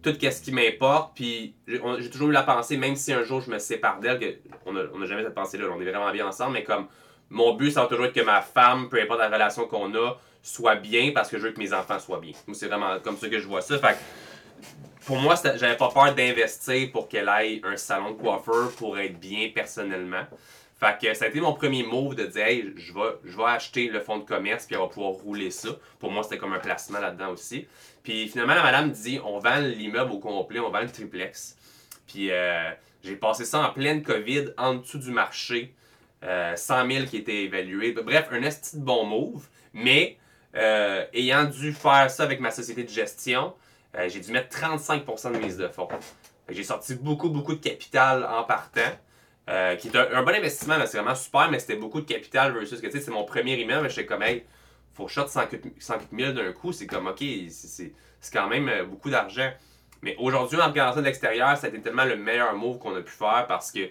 tout ce qui m'importe. Puis j'ai toujours eu la pensée, même si un jour je me sépare d'elle, on n'a jamais cette pensée-là, on est vraiment bien ensemble, mais comme mon but, ça va toujours être que ma femme, peu importe la relation qu'on a, soit bien parce que je veux que mes enfants soient bien. C'est vraiment comme ça que je vois ça. Fait pour moi, j'avais pas peur d'investir pour qu'elle aille un salon de coiffeur pour être bien personnellement. Fait que ça a été mon premier move de dire, hey, je vais, acheter le fonds de commerce puis elle va pouvoir rouler ça. Pour moi, c'était comme un placement là-dedans aussi. Puis finalement, la madame dit, on vend l'immeuble au complet, on vend le triplex. Puis euh, j'ai passé ça en pleine COVID, en dessous du marché. 100 euh, 000 qui étaient évalués. Bref, un esti de bon move. Mais euh, ayant dû faire ça avec ma société de gestion, j'ai dû mettre 35% de mise de fonds. J'ai sorti beaucoup, beaucoup de capital en partant. Euh, qui est un, bon investissement, c'est vraiment super, mais c'était beaucoup de capital versus que tu sais, c'est mon premier immeuble, mais j'étais comme, hey, faut shot 100 000 d'un coup, c'est comme, ok, c'est quand même euh, beaucoup d'argent. Mais aujourd'hui, en regardant ça de l'extérieur, ça a été tellement le meilleur move qu'on a pu faire parce que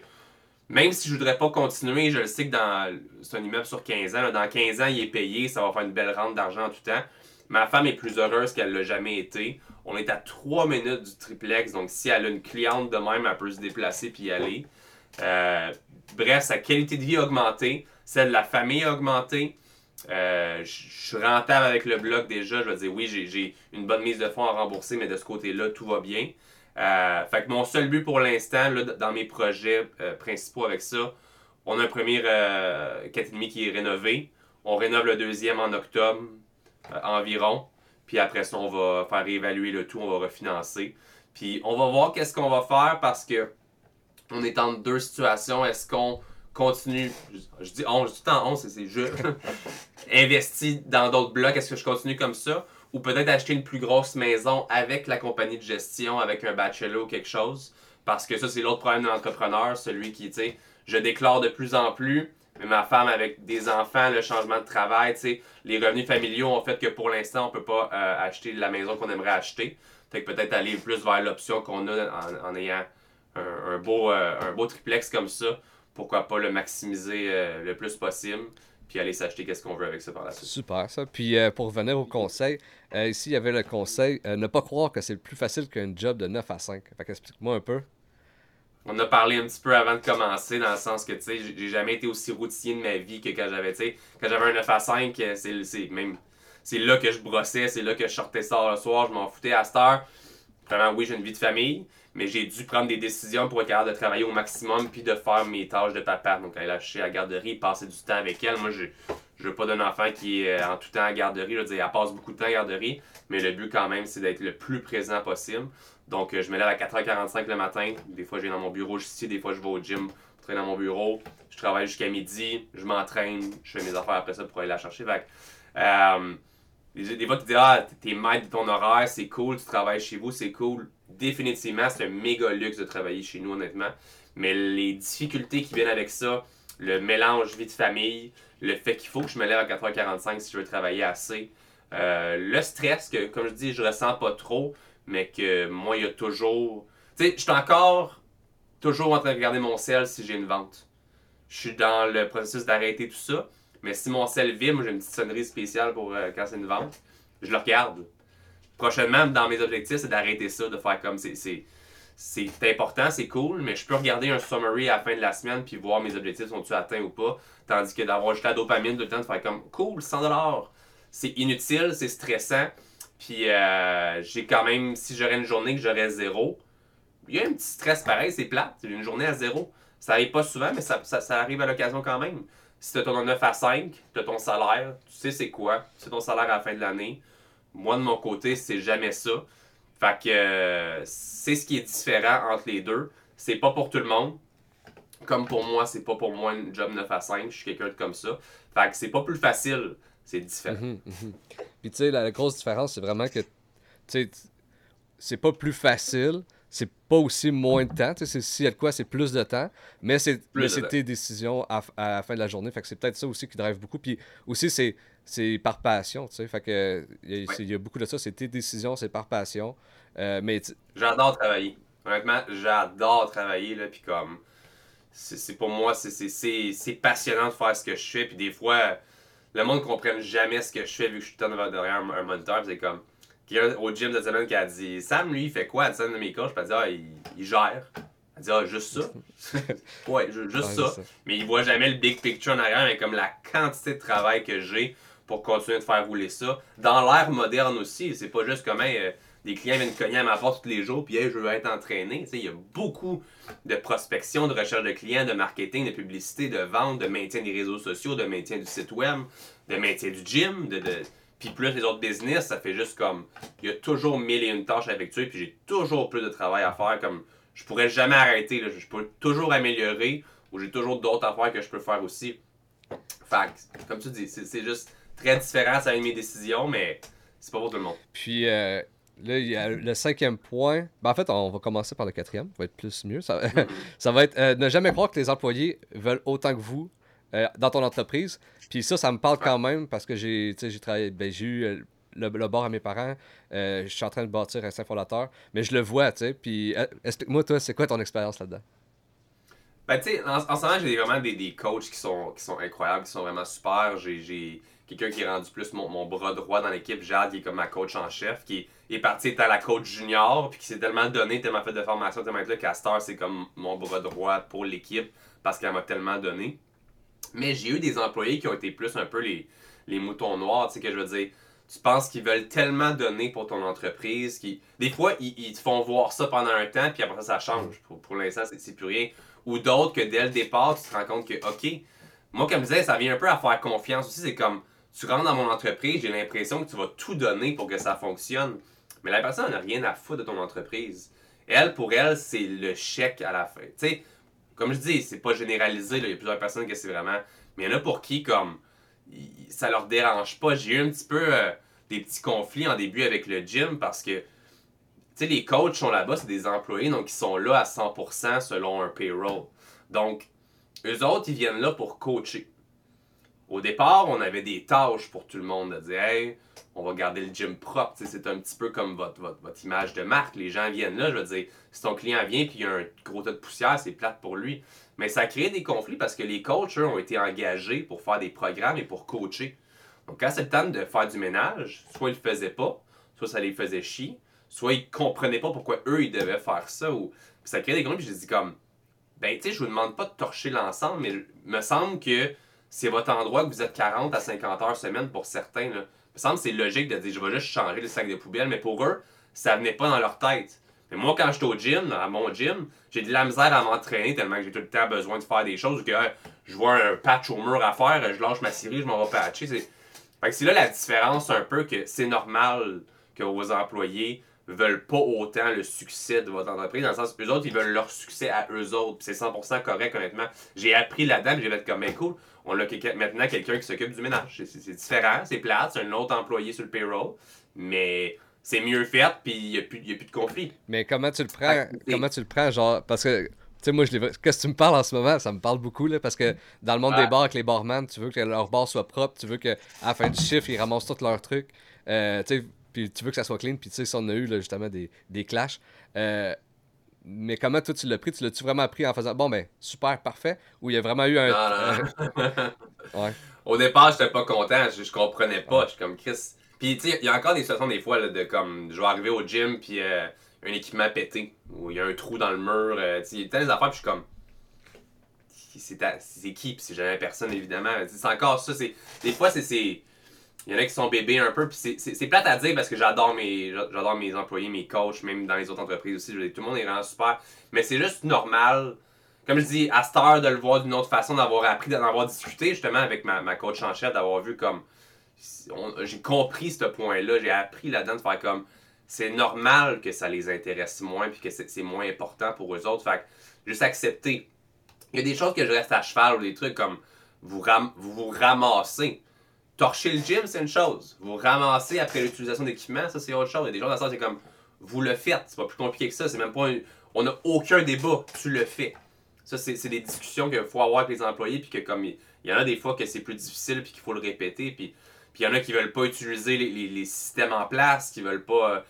même si je voudrais pas continuer, je le sais que dans c'est un immeuble sur 15 ans, dans 15 ans, il est payé, ça va faire une belle rente d'argent en tout temps. Ma femme est plus heureuse qu'elle l'a jamais été. On est à 3 minutes du triplex, donc si elle a une cliente de même, elle peut se déplacer puis y aller. Euh, bref, sa qualité de vie a augmenté, celle de la famille a augmenté. Euh, je suis rentable avec le blog déjà. Je vais dire oui, j'ai une bonne mise de fonds à rembourser, mais de ce côté-là, tout va bien. Euh, fait que mon seul but pour l'instant, dans mes projets principaux avec ça, on a un premier 4,5 qui est rénové. On rénove le deuxième en octobre environ. Puis après ça, on va faire réévaluer le tout, on va refinancer. Puis on va voir qu'est-ce qu'on va faire parce que on est en deux situations. Est-ce qu'on continue, je, dis on, je dis en on, c'est je, investi dans d'autres blocs, est-ce que je continue comme ça? Ou peut-être acheter une plus grosse maison avec la compagnie de gestion, avec un bachelor ou quelque chose? Parce que ça, c'est l'autre problème de l'entrepreneur, celui qui, tu sais, je déclare de plus en plus, mais ma femme avec des enfants, le changement de travail, les revenus familiaux ont fait que pour l'instant, on peut pas euh, acheter la maison qu'on aimerait acheter. Fait que peut-être aller plus vers l'option qu'on a en, ayant un, beau, euh, un beau triplex comme ça. Pourquoi pas le maximiser euh, le plus possible puis aller s'acheter qu'est-ce qu'on veut avec ça par la suite.
Super, ça. Puis pour revenir au conseil, ici, il y avait le conseil ne pas croire que c'est le plus facile qu'un job de 9 à 5. Fait qu'explique-moi un peu.
On a parlé un petit peu avant de commencer, dans le sens que, tu sais, j'ai jamais été aussi routinier de ma vie que quand j'avais, tu sais, quand j'avais un 9 à 5, euh, c'est même, c'est là que je brossais, c'est là que je sortais ça le soir, je m'en foutais à cette heure. Vraiment, oui, j'ai une vie de famille, mais j'ai dû prendre des décisions pour être capable de travailler au maximum puis de faire mes tâches de papa. Donc, aller lâcher à la garderie, passer du temps avec elle. Moi, je je veux pas d'un enfant qui est euh, en tout temps à la garderie. Je veux dire, elle passe beaucoup de temps à la garderie, mais le but quand même, c'est d'être le plus présent possible. Donc, euh, je me lève à 4h45 le matin. Des fois, je viens dans mon bureau ici. Des fois, je vais au gym, je traîne dans mon bureau. Je travaille jusqu'à midi. Je m'entraîne. Je fais mes affaires après ça pour aller la chercher. Fait, euh, des fois, tu dis, ah, t'es maître de ton horaire, c'est cool. Tu travailles chez vous, c'est cool. Définitivement, c'est un méga luxe de travailler chez nous, honnêtement. Mais les difficultés qui viennent avec ça, le mélange vie de famille, le fait qu'il faut que je me lève à 4h45 si je veux travailler assez, euh, le stress que, comme je dis, je ressens pas trop, mais que moi, il y a toujours. Tu sais, je suis encore toujours en train de regarder mon sel si j'ai une vente. Je suis dans le processus d'arrêter tout ça, mais si mon sel vibre, moi j'ai une petite sonnerie spéciale pour euh, quand c'est une vente, je le regarde. Prochainement, dans mes objectifs, c'est d'arrêter ça, de faire comme c'est. C'est important, c'est cool, mais je peux regarder un summary à la fin de la semaine puis voir mes objectifs sont-ils atteints ou pas. Tandis que d'avoir juste la dopamine tout le temps, de faire comme cool, 100$, c'est inutile, c'est stressant. Puis euh, j'ai quand même, si j'aurais une journée que j'aurais zéro, il y a un petit stress pareil, c'est plate. Une journée à zéro. Ça arrive pas souvent, mais ça, arrive à l'occasion quand même. Si tu ton 9 à 5, tu as ton salaire, tu sais c'est quoi, c'est ton salaire à la fin de l'année. Moi, de mon côté, c'est jamais ça. Fait que euh, c'est ce qui est différent entre les deux. C'est pas pour tout le monde. Comme pour moi, c'est pas pour moi un job 9 à 5. Je suis quelqu'un de comme ça. Fait que c'est pas plus facile c'est différent. Mhm,
mhm. Puis tu sais, la, grosse différence, c'est vraiment que, c'est pas plus facile, c'est pas aussi moins de temps. Tu sais, s'il y a de quoi, c'est plus de temps, mais c'est tes décisions à, la fin de la journée. Fait que c'est peut-être ça aussi qui drive beaucoup. Puis aussi, c'est c'est par passion, tu sais. Fait que il y, a beaucoup de ça, c'est tes décisions, c'est par passion. Euh, mais
j'adore travailler. Honnêtement, j'adore travailler là, puis comme c'est pour moi, c'est passionnant de faire ce que je fais, puis des fois le monde ne comprenne jamais ce que je fais vu que je suis tout le temps derrière un, moniteur. C'est comme quelqu'un au gym de semaine qui a dit Sam, lui, il fait quoi? À de mes coachs Je dit Ah, il, gère. Elle dit Ah, juste ça? ouais, juste ça. Mais il voit jamais le big picture en arrière, mais comme la quantité de travail que j'ai pour continuer de faire rouler ça. Dans l'ère moderne aussi, c'est pas juste comme des clients viennent cogner à ma porte tous les jours, puis je veux être entraîné. Il y a beaucoup de prospection, de recherche de clients, de marketing, de publicité, de vente, de maintien des réseaux sociaux, de maintien du site web, de maintien du gym, de, de... puis plus les autres business, ça fait juste comme. Il y a toujours mille et une tâches à effectuer, puis j'ai toujours plus de travail à faire. Comme je pourrais jamais arrêter, je peux toujours améliorer, ou j'ai toujours d'autres affaires que je peux faire aussi. Fait comme tu dis, c'est juste très différent, ça a mes décisions, mais c'est pas pour tout le monde.
Puis, euh, Là, il y a le cinquième point. Ben, en fait, on va commencer par le quatrième. Ça va être plus mieux. Ça, ça va être euh, ne jamais croire que les employés veulent autant que vous euh, dans ton entreprise. Puis ça, ça me parle quand même parce que j'ai travaillé. Ben, j'ai eu euh, le, bord à mes parents. je suis en train de bâtir un saint fondateur. Mais je le vois, tu sais. Puis explique-moi, toi, c'est quoi ton expérience là-dedans?
Ben, tu sais, en, en, ce moment, j'ai vraiment des, des coachs qui sont, qui sont incroyables, qui sont vraiment super. J'ai quelqu'un qui est rendu plus mon, mon bras droit dans l'équipe, Jade, qui est comme ma coach en chef, qui est, parti être à la coach junior, puis qui s'est tellement donné, tellement fait de formation, tellement là, qu'à c'est comme mon bras droit pour l'équipe, parce qu'elle m'a tellement donné. Mais j'ai eu des employés qui ont été plus un peu les, moutons noirs, tu sais, que je veux dire tu penses qu'ils veulent tellement donner pour ton entreprise. Qui... Des fois, ils, te font voir ça pendant un temps, puis après ça, ça change. Pour, pour l'instant, c'est plus rien. Ou d'autres que dès le départ, tu te rends compte que, OK, moi, comme je disais, ça vient un peu à faire confiance aussi. C'est comme, tu rentres dans mon entreprise, j'ai l'impression que tu vas tout donner pour que ça fonctionne. Mais la personne n'a rien à foutre de ton entreprise. Elle, pour elle, c'est le chèque à la fin. Tu sais, comme je dis, c'est pas généralisé. Il y a plusieurs personnes que c'est vraiment. Mais il y en a pour qui, comme, ça leur dérange pas. J'ai eu un petit peu euh, des petits conflits en début avec le gym parce que, tu sais, les coachs sont là-bas, c'est des employés, donc ils sont là à 100% selon un payroll. Donc, eux autres, ils viennent là pour coacher. Au départ, on avait des tâches pour tout le monde, de dire, hey, on va garder le gym propre. C'est un petit peu comme votre, image de marque. Les gens viennent là, je veux dire, si ton client vient et il y a un gros tas de poussière, c'est plate pour lui. Mais ça crée des conflits parce que les coachs, eux, ont été engagés pour faire des programmes et pour coacher. Donc, quand c'est le temps de faire du ménage, soit ils le faisaient pas, soit ça les faisait chier, soit ils comprenaient pas pourquoi eux, ils devaient faire ça. Ou... ça crée des conflits. Puis je dis comme, ben, tu sais, je vous demande pas de torcher l'ensemble, mais il me semble que c'est votre endroit que vous êtes 40 à 50 heures semaine pour certains. Là me semble que c'est logique de dire je vais juste changer le sac de poubelle, mais pour eux, ça venait pas dans leur tête. Mais moi, quand j'étais au gym, à mon gym, j'ai de la misère à m'entraîner tellement que j'ai tout le temps besoin de faire des choses que je vois un patch au mur à faire, je lâche ma série, je m'en vais patcher. C'est là la différence un peu que c'est normal que vos employés veulent pas autant le succès de votre entreprise, dans le sens que eux autres, ils veulent leur succès à eux autres. c'est 100% correct, honnêtement. J'ai appris là-dedans, j'ai fait comme, mais cool, on a maintenant quelqu'un qui s'occupe du ménage. C'est différent, c'est plate, c'est un autre employé sur le payroll, mais c'est mieux fait, puis il n'y a, plus, a plus de conflit.
Mais comment tu le prends, comment tu le prends, genre, parce que, tu sais, moi, je qu'est-ce que tu me parles en ce moment, ça me parle beaucoup, là, parce que dans le monde des bars avec les barman, tu veux que leur bar soit propre, tu veux qu'à la fin du chiffre, ils ramassent tous leurs trucs, euh, tu sais, puis tu veux que ça soit clean, puis tu sais, si on a eu, là, justement, des, des clashs, euh, mais comment toi tu l'as pris? Tu l'as-tu vraiment pris en faisant bon ben super, parfait? Ou il y a vraiment eu un.
Non, ouais. Au départ, j'étais pas content, je, je comprenais pas. Je suis comme Chris. Puis tu sais, il y a encore des situations des fois là, de comme je vais arriver au gym puis euh, un équipement pété. Ou il y a un trou dans le mur. Euh, il y a telles affaires puis je suis comme. C'est qui? Puis c'est jamais personne évidemment. C'est encore ça. Des fois c'est il y en a qui sont bébés un peu, puis c'est plate à dire parce que j'adore mes mes employés, mes coachs, même dans les autres entreprises aussi. tout le monde est vraiment super. Mais c'est juste normal, comme je dis, à cette heure de le voir d'une autre façon, d'avoir appris, d'en avoir discuté justement avec ma, ma coach en chef, d'avoir vu comme. J'ai compris ce point-là, j'ai appris là-dedans de faire comme. C'est normal que ça les intéresse moins, puis que c'est moins important pour eux autres. Fait que juste accepter. Il y a des choses que je reste à cheval ou des trucs comme vous, ram vous, vous ramassez torcher le gym, c'est une chose. Vous ramassez après l'utilisation d'équipement, ça c'est autre chose. Il y a des gens dans ça, c'est comme vous le faites. C'est pas plus compliqué que ça. C'est même pas On n'a aucun débat. Tu le fais. Ça, c'est des discussions qu'il faut avoir avec les employés, puis que comme il y en a des fois que c'est plus difficile, puis qu'il faut le répéter, puis il y en a qui veulent pas utiliser les, systèmes en place, qui veulent pas euh,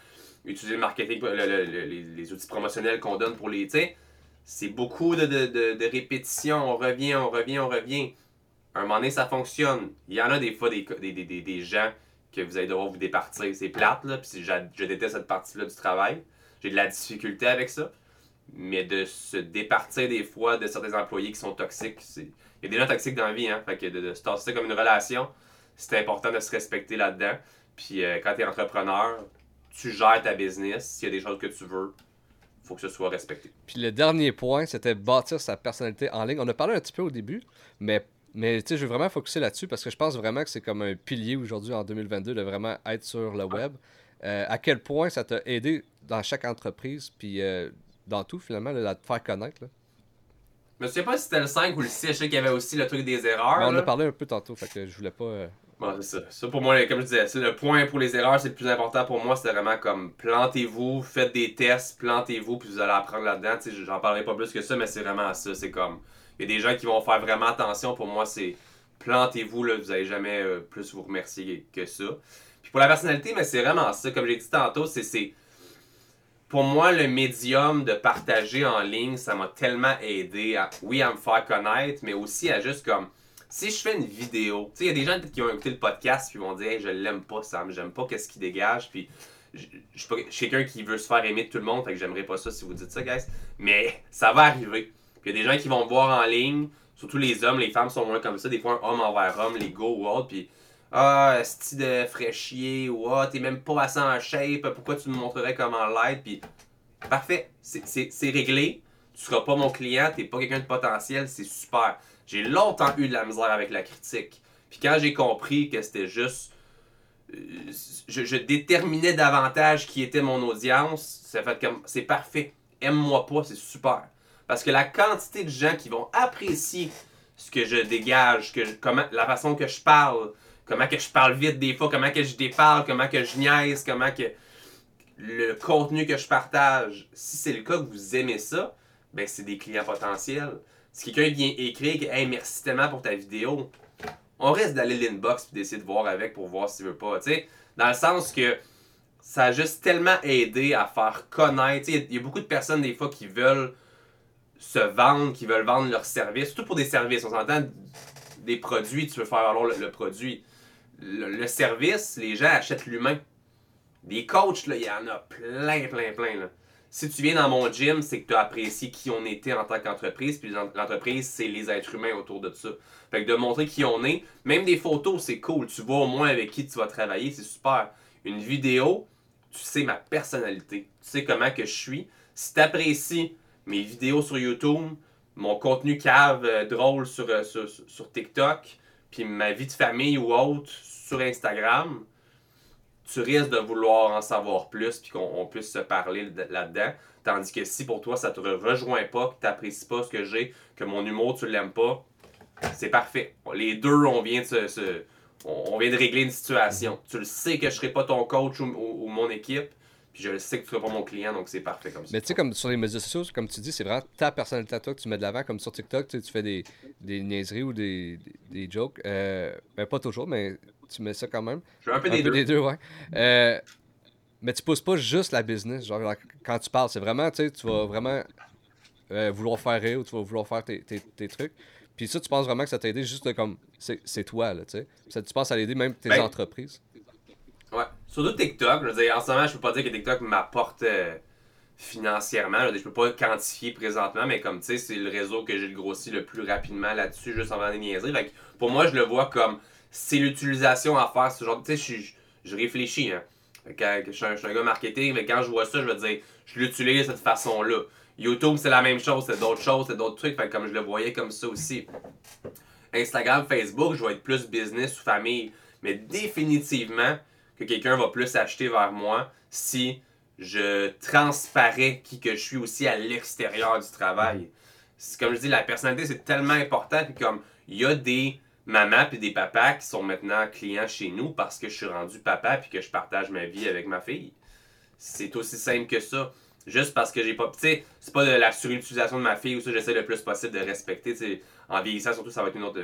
utiliser le marketing, les, outils promotionnels qu'on donne pour les. C'est beaucoup de, de, de répétitions. On revient, on revient, on revient un moment donné, ça fonctionne. Il y en a des fois des, gens que vous allez devoir vous départir. C'est plate, là, puis je, déteste cette partie-là du travail. J'ai de la difficulté avec ça. Mais de se départir des fois de certains employés qui sont toxiques, il y a des gens toxiques dans la vie, hein. Fait que de, se tasser comme une relation, c'est important de se respecter là-dedans. Puis euh, quand tu es entrepreneur, tu gères ta business. S'il y a des choses que tu veux, faut que ce soit respecté.
Puis le dernier point, c'était bâtir sa personnalité en ligne. On a parlé un petit peu au début, mais mais tu sais, je veux vraiment focuser là-dessus parce que je pense vraiment que c'est comme un pilier aujourd'hui en 2022 de vraiment être sur le web. Euh, à quel point ça t'a aidé dans chaque entreprise, puis euh, dans tout finalement, là, à te faire connaître. Là?
Je me souviens pas si c'était le 5 ou le 6, je sais qu'il y avait aussi le truc des erreurs. on
en a parlé un peu tantôt, fait que je voulais pas. Euh,
c'est ça. Ça, pour moi, comme je disais, c'est le point pour les erreurs, c'est le plus important pour moi. C'était vraiment comme plantez-vous, faites des tests, plantez-vous, puis vous allez apprendre là-dedans. J'en parlerai pas plus que ça, mais c'est vraiment ça. C'est comme il y a des gens qui vont faire vraiment attention. Pour moi, c'est plantez-vous, là, vous n'allez jamais euh, plus vous remercier que ça. Puis pour la personnalité, mais c'est vraiment ça. Comme j'ai dit tantôt, c'est. pour moi, le médium de partager en ligne, ça m'a tellement aidé à, oui, à me faire connaître, mais aussi à juste comme, si je fais une vidéo, tu sais, il y a des gens qui ont écouté le podcast puis vont dire, hey, je l'aime pas, Sam, j'aime pas qu'est-ce qu'il dégage, puis je, je, suis quelqu'un qui veut se faire aimer de tout le monde, fait que j'aimerais pas ça si vous dites ça, guys, mais ça va arriver. Puis il y a des gens qui vont me voir en ligne, surtout les hommes, les femmes sont moins comme ça, des fois un homme envers homme, les go ou autre, puis ah, style de fraîchier, ou ah, t'es même pas assez en shape, pourquoi tu me montrerais comment l'être, puis parfait, c'est réglé, tu seras pas mon client, t'es pas quelqu'un de potentiel, c'est super. J'ai longtemps eu de la misère avec la critique. Puis quand j'ai compris que c'était juste. Euh, je, je, déterminais davantage qui était mon audience, ça fait comme. C'est parfait. Aime-moi pas, c'est super. Parce que la quantité de gens qui vont apprécier ce que je dégage, que comment, la façon que je parle, comment que je parle vite des fois, comment que je déparle, comment que je niaise, comment que le contenu que je partage, si c'est le cas que vous aimez ça, ben c'est des clients potentiels. Si quelqu'un vient écrire hey, merci tellement pour ta vidéo, on risque d'aller l'inbox et d'essayer de voir avec pour voir s'il veut pas. sais Dans le sens que ça a juste tellement aidé à faire connaître. Il y, a beaucoup de personnes des fois qui veulent se vendre, qui veulent vendre leurs services, surtout pour des services. On s'entend des produits, tu veux faire valoir le produit le, service, les gens achètent l'humain. Des coachs, il y en a plein, plein, plein. Là. Si tu viens dans mon gym, c'est que tu as apprécié qui on était en tant qu'entreprise, puis l'entreprise, c'est les êtres humains autour de ça. Fait que de montrer qui on est, même des photos, c'est cool. Tu vois au moins avec qui tu vas travailler, c'est super. Une vidéo, tu sais ma personnalité. Tu sais comment que je suis. Si tu apprécies mes vidéos sur YouTube, mon contenu cave euh, drôle sur, euh, sur, sur TikTok, puis ma vie de famille ou autre sur Instagram, tu risques de vouloir en savoir plus puis qu'on puisse se parler là-dedans. Tandis que si pour toi ça te rejoint pas, que tu n'apprécies pas ce que j'ai, que mon humour tu l'aimes pas, c'est parfait. Les deux, on vient de se, on vient de régler une situation. Tu le sais que je serai pas ton coach ou mon équipe, puis je sais que tu seras pas mon client, donc c'est parfait comme ça.
Mais tu sais, comme sur les médias sociaux, comme tu dis, c'est vraiment ta personnalité à toi que tu mets de l'avant. Comme sur TikTok, tu fais des, des niaiseries ou des, des, jokes. Euh, ben, pas toujours, mais tu mets ça quand même.
Je veux un peu, des, deux.
ouais. Euh, mais tu pousses pas juste la business. Genre, quand tu parles, c'est vraiment, tu sais, tu vas vraiment euh, vouloir faire rire ou tu vas vouloir faire tes, tes, tes trucs. Puis ça, tu penses vraiment que ça t'a aidé juste comme, c'est toi, là, tu sais. Tu penses à l'aider même tes ben, entreprises?
Ouais. Surtout TikTok, je veux dire, en ce moment, je peux pas dire que TikTok m'apporte euh, financièrement. Je, peux pas quantifier présentement, mais comme tu sais, c'est le réseau que j'ai grossi le plus rapidement là-dessus, juste avant des niaiseries. Fait pour moi, je le vois comme c'est l'utilisation à faire. Ce genre, tu sais, je, je réfléchis. Hein. Quand, je, suis un, gars marketing, mais quand je vois ça, je vais dire, je l'utilise de cette façon-là. YouTube, c'est la même chose, c'est d'autres choses, c'est d'autres trucs. Fait comme je le voyais comme ça aussi. Instagram, Facebook, je vais être plus business ou famille. Mais définitivement, que quelqu'un va plus acheter vers moi si je transparais qui que je suis aussi à l'extérieur du travail. Comme je dis, la personnalité, c'est tellement important. Puis comme, il y a des mamans et des papas qui sont maintenant clients chez nous parce que je suis rendu papa puis que je partage ma vie avec ma fille. C'est aussi simple que ça. Juste parce que j'ai pas. Tu sais, c'est pas de la surutilisation de ma fille ou ça, j'essaie le plus possible de respecter. en vieillissant, surtout, ça va être une autre,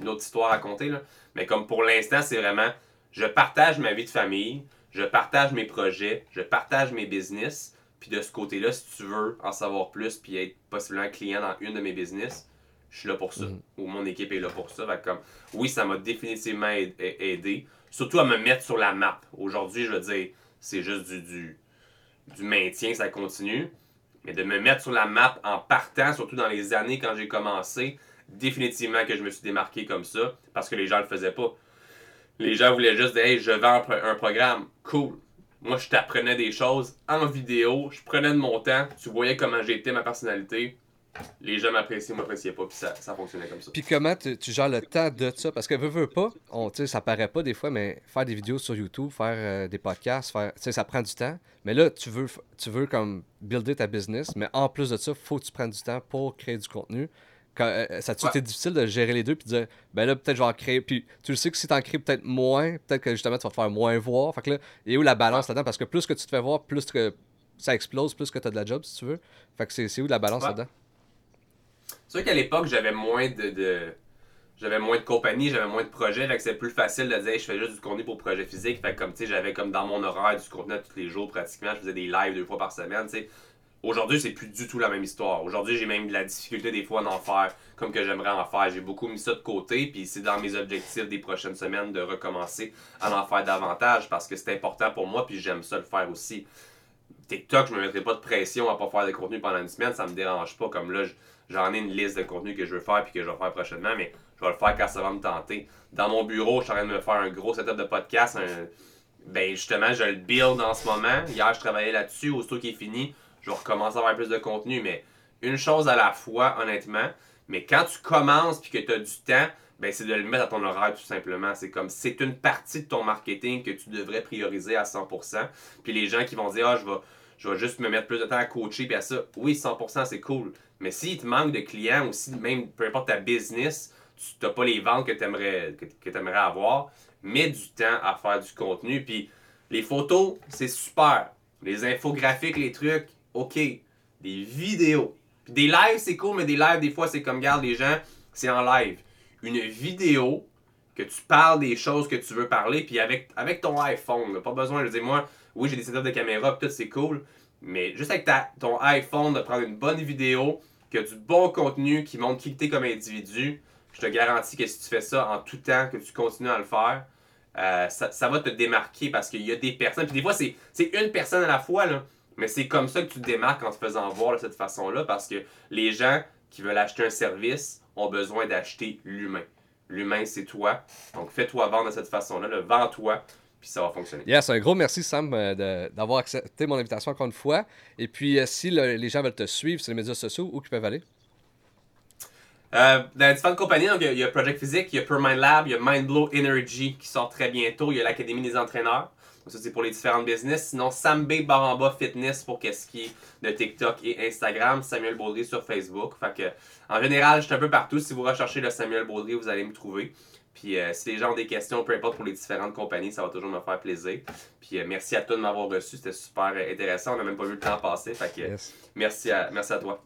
une, autre histoire à compter. Là. Mais comme pour l'instant, c'est vraiment je partage ma vie de famille, je partage mes projets, je partage mes business. Puis de ce côté-là, si tu veux en savoir plus puis être possiblement client dans une de mes business, je suis là pour ça. Mhm. Ou mon équipe est là pour ça. comme, oui, ça m'a définitivement aidé. Surtout à me mettre sur la map. Aujourd'hui, je veux dire, c'est juste du, du, du maintien, ça continue. Mais de me mettre sur la map en partant, surtout dans les années quand j'ai commencé, définitivement que je me suis démarqué comme ça parce que les gens le faisaient pas. Les gens voulaient juste dire, hey, je vends un, programme. Cool. Moi, je t'apprenais des choses en vidéo. Je prenais de mon temps. Tu voyais comment j'étais, ma personnalité. Les gens m'appréciaient, m'appréciaient pas, puis ça, ça, fonctionnait comme ça.
Puis comment tu, gères le temps de ça? Parce que veux, veux pas, on, ça paraît pas des fois, mais faire des vidéos sur YouTube, faire euh, des podcasts, faire, ça prend du temps. Mais là, tu veux, tu veux comme builder ta business, mais en plus de ça, faut que tu prennes du temps pour créer du contenu. Euh, euh, ça a été difficile de gérer les deux puis de dire ben là peut-être je vais en créer puis tu le sais que si tu en crées peut-être moins peut-être que justement tu vas te faire moins voir. Fait que là il y a où la balance là-dedans? Parce que plus que tu te fais voir plus que ça explose plus que tu as de la job si tu veux. Fait que c'est où la balance là-dedans?
C'est vrai qu'à l'époque j'avais moins de, j'avais moins de compagnie, j'avais moins de projets, fait que c'est plus facile de dire je fais juste du contenu pour projet physique. Fait que comme tu sais, j'avais comme dans mon horaire du contenu tous les jours pratiquement, je faisais des lives deux fois par semaine, tu sais. Aujourd'hui, c'est plus du tout la même histoire. Aujourd'hui, j'ai même de la difficulté des fois d'en faire comme que j'aimerais en faire. J'ai beaucoup mis ça de côté, puis c'est dans mes objectifs des prochaines semaines de recommencer à en faire davantage parce que c'est important pour moi, puis j'aime ça le faire aussi. TikTok, je me mettrai pas de pression à pas faire des contenus pendant une semaine, ça me dérange pas. Comme là, j'en ai une liste de contenus que je veux faire puis que je vais faire prochainement, mais je vais le faire quand ça va me tenter. Dans mon bureau, je suis en train de me faire un gros setup de podcast. Ben justement, je le build en ce moment. Hier, je travaillais là-dessus. Aussitôt qu'il est fini, je vais recommencer à avoir plus de contenu. Mais une chose à la fois, honnêtement. Mais quand tu commences puis que tu as du temps, ben c'est de le mettre à ton horaire tout simplement. C'est comme c'est une partie de ton marketing que tu devrais prioriser à 100%. Puis les gens qui vont dire ah je vais juste me mettre plus de temps à coacher puis à ça. Oui, 100% c'est cool. Mais s'il te manque de clients ou si même peu importe ta business, tu n'as pas les ventes que tu aimerais, aimerais avoir, mets du temps à faire du contenu. Puis les photos, c'est super. Les infographiques, les trucs, ok. Des vidéos. Puis des lives, c'est cool, mais des lives, des fois, c'est comme, garde les gens, c'est en live. Une vidéo, que tu parles des choses que tu veux parler, puis avec, avec ton iPhone, pas besoin, de dire, moi, oui, j'ai des setups de caméra, tout, c'est cool, mais juste avec ta, ton iPhone, de prendre une bonne vidéo, qui a du bon contenu, qui montre qui tu es comme individu, je te garantis que si tu fais ça en tout temps, que tu continues à le faire, euh, ça, va te démarquer parce qu'il y a des personnes. Puis des fois, c'est une personne à la fois, là, mais c'est comme ça que tu te démarques en te faisant voir de cette façon-là parce que les gens qui veulent acheter un service ont besoin d'acheter l'humain. L'humain, c'est toi. Donc, fais-toi vendre de cette façon-là. Le vends-toi, puis ça va fonctionner.
Yes, un gros merci, Sam, euh, d'avoir accepté mon invitation encore une fois. Et puis, euh, si les gens veulent te suivre sur les médias sociaux, où ils peuvent aller?
Euh, dans différentes compagnies, il y, a Project Physique, il y a Permind Lab, il y a Mindblow Energy qui sort très bientôt, il y a l'Académie des entraîneurs. Ça, c'est pour les différentes business. Sinon, Sam B Baramba Fitness pour qu'est-ce qui est de TikTok et Instagram. Samuel Baudry sur Facebook. Fait que, en général, je suis un peu partout. Si vous recherchez le Samuel Baudry, vous allez me trouver. Puis euh, si les gens ont des questions, peu importe pour les différentes compagnies, ça va toujours me faire plaisir. Puis euh, merci à toi de m'avoir reçu. C'était super intéressant. On n'a même pas vu le temps passer. Fait que, merci, à, merci à toi.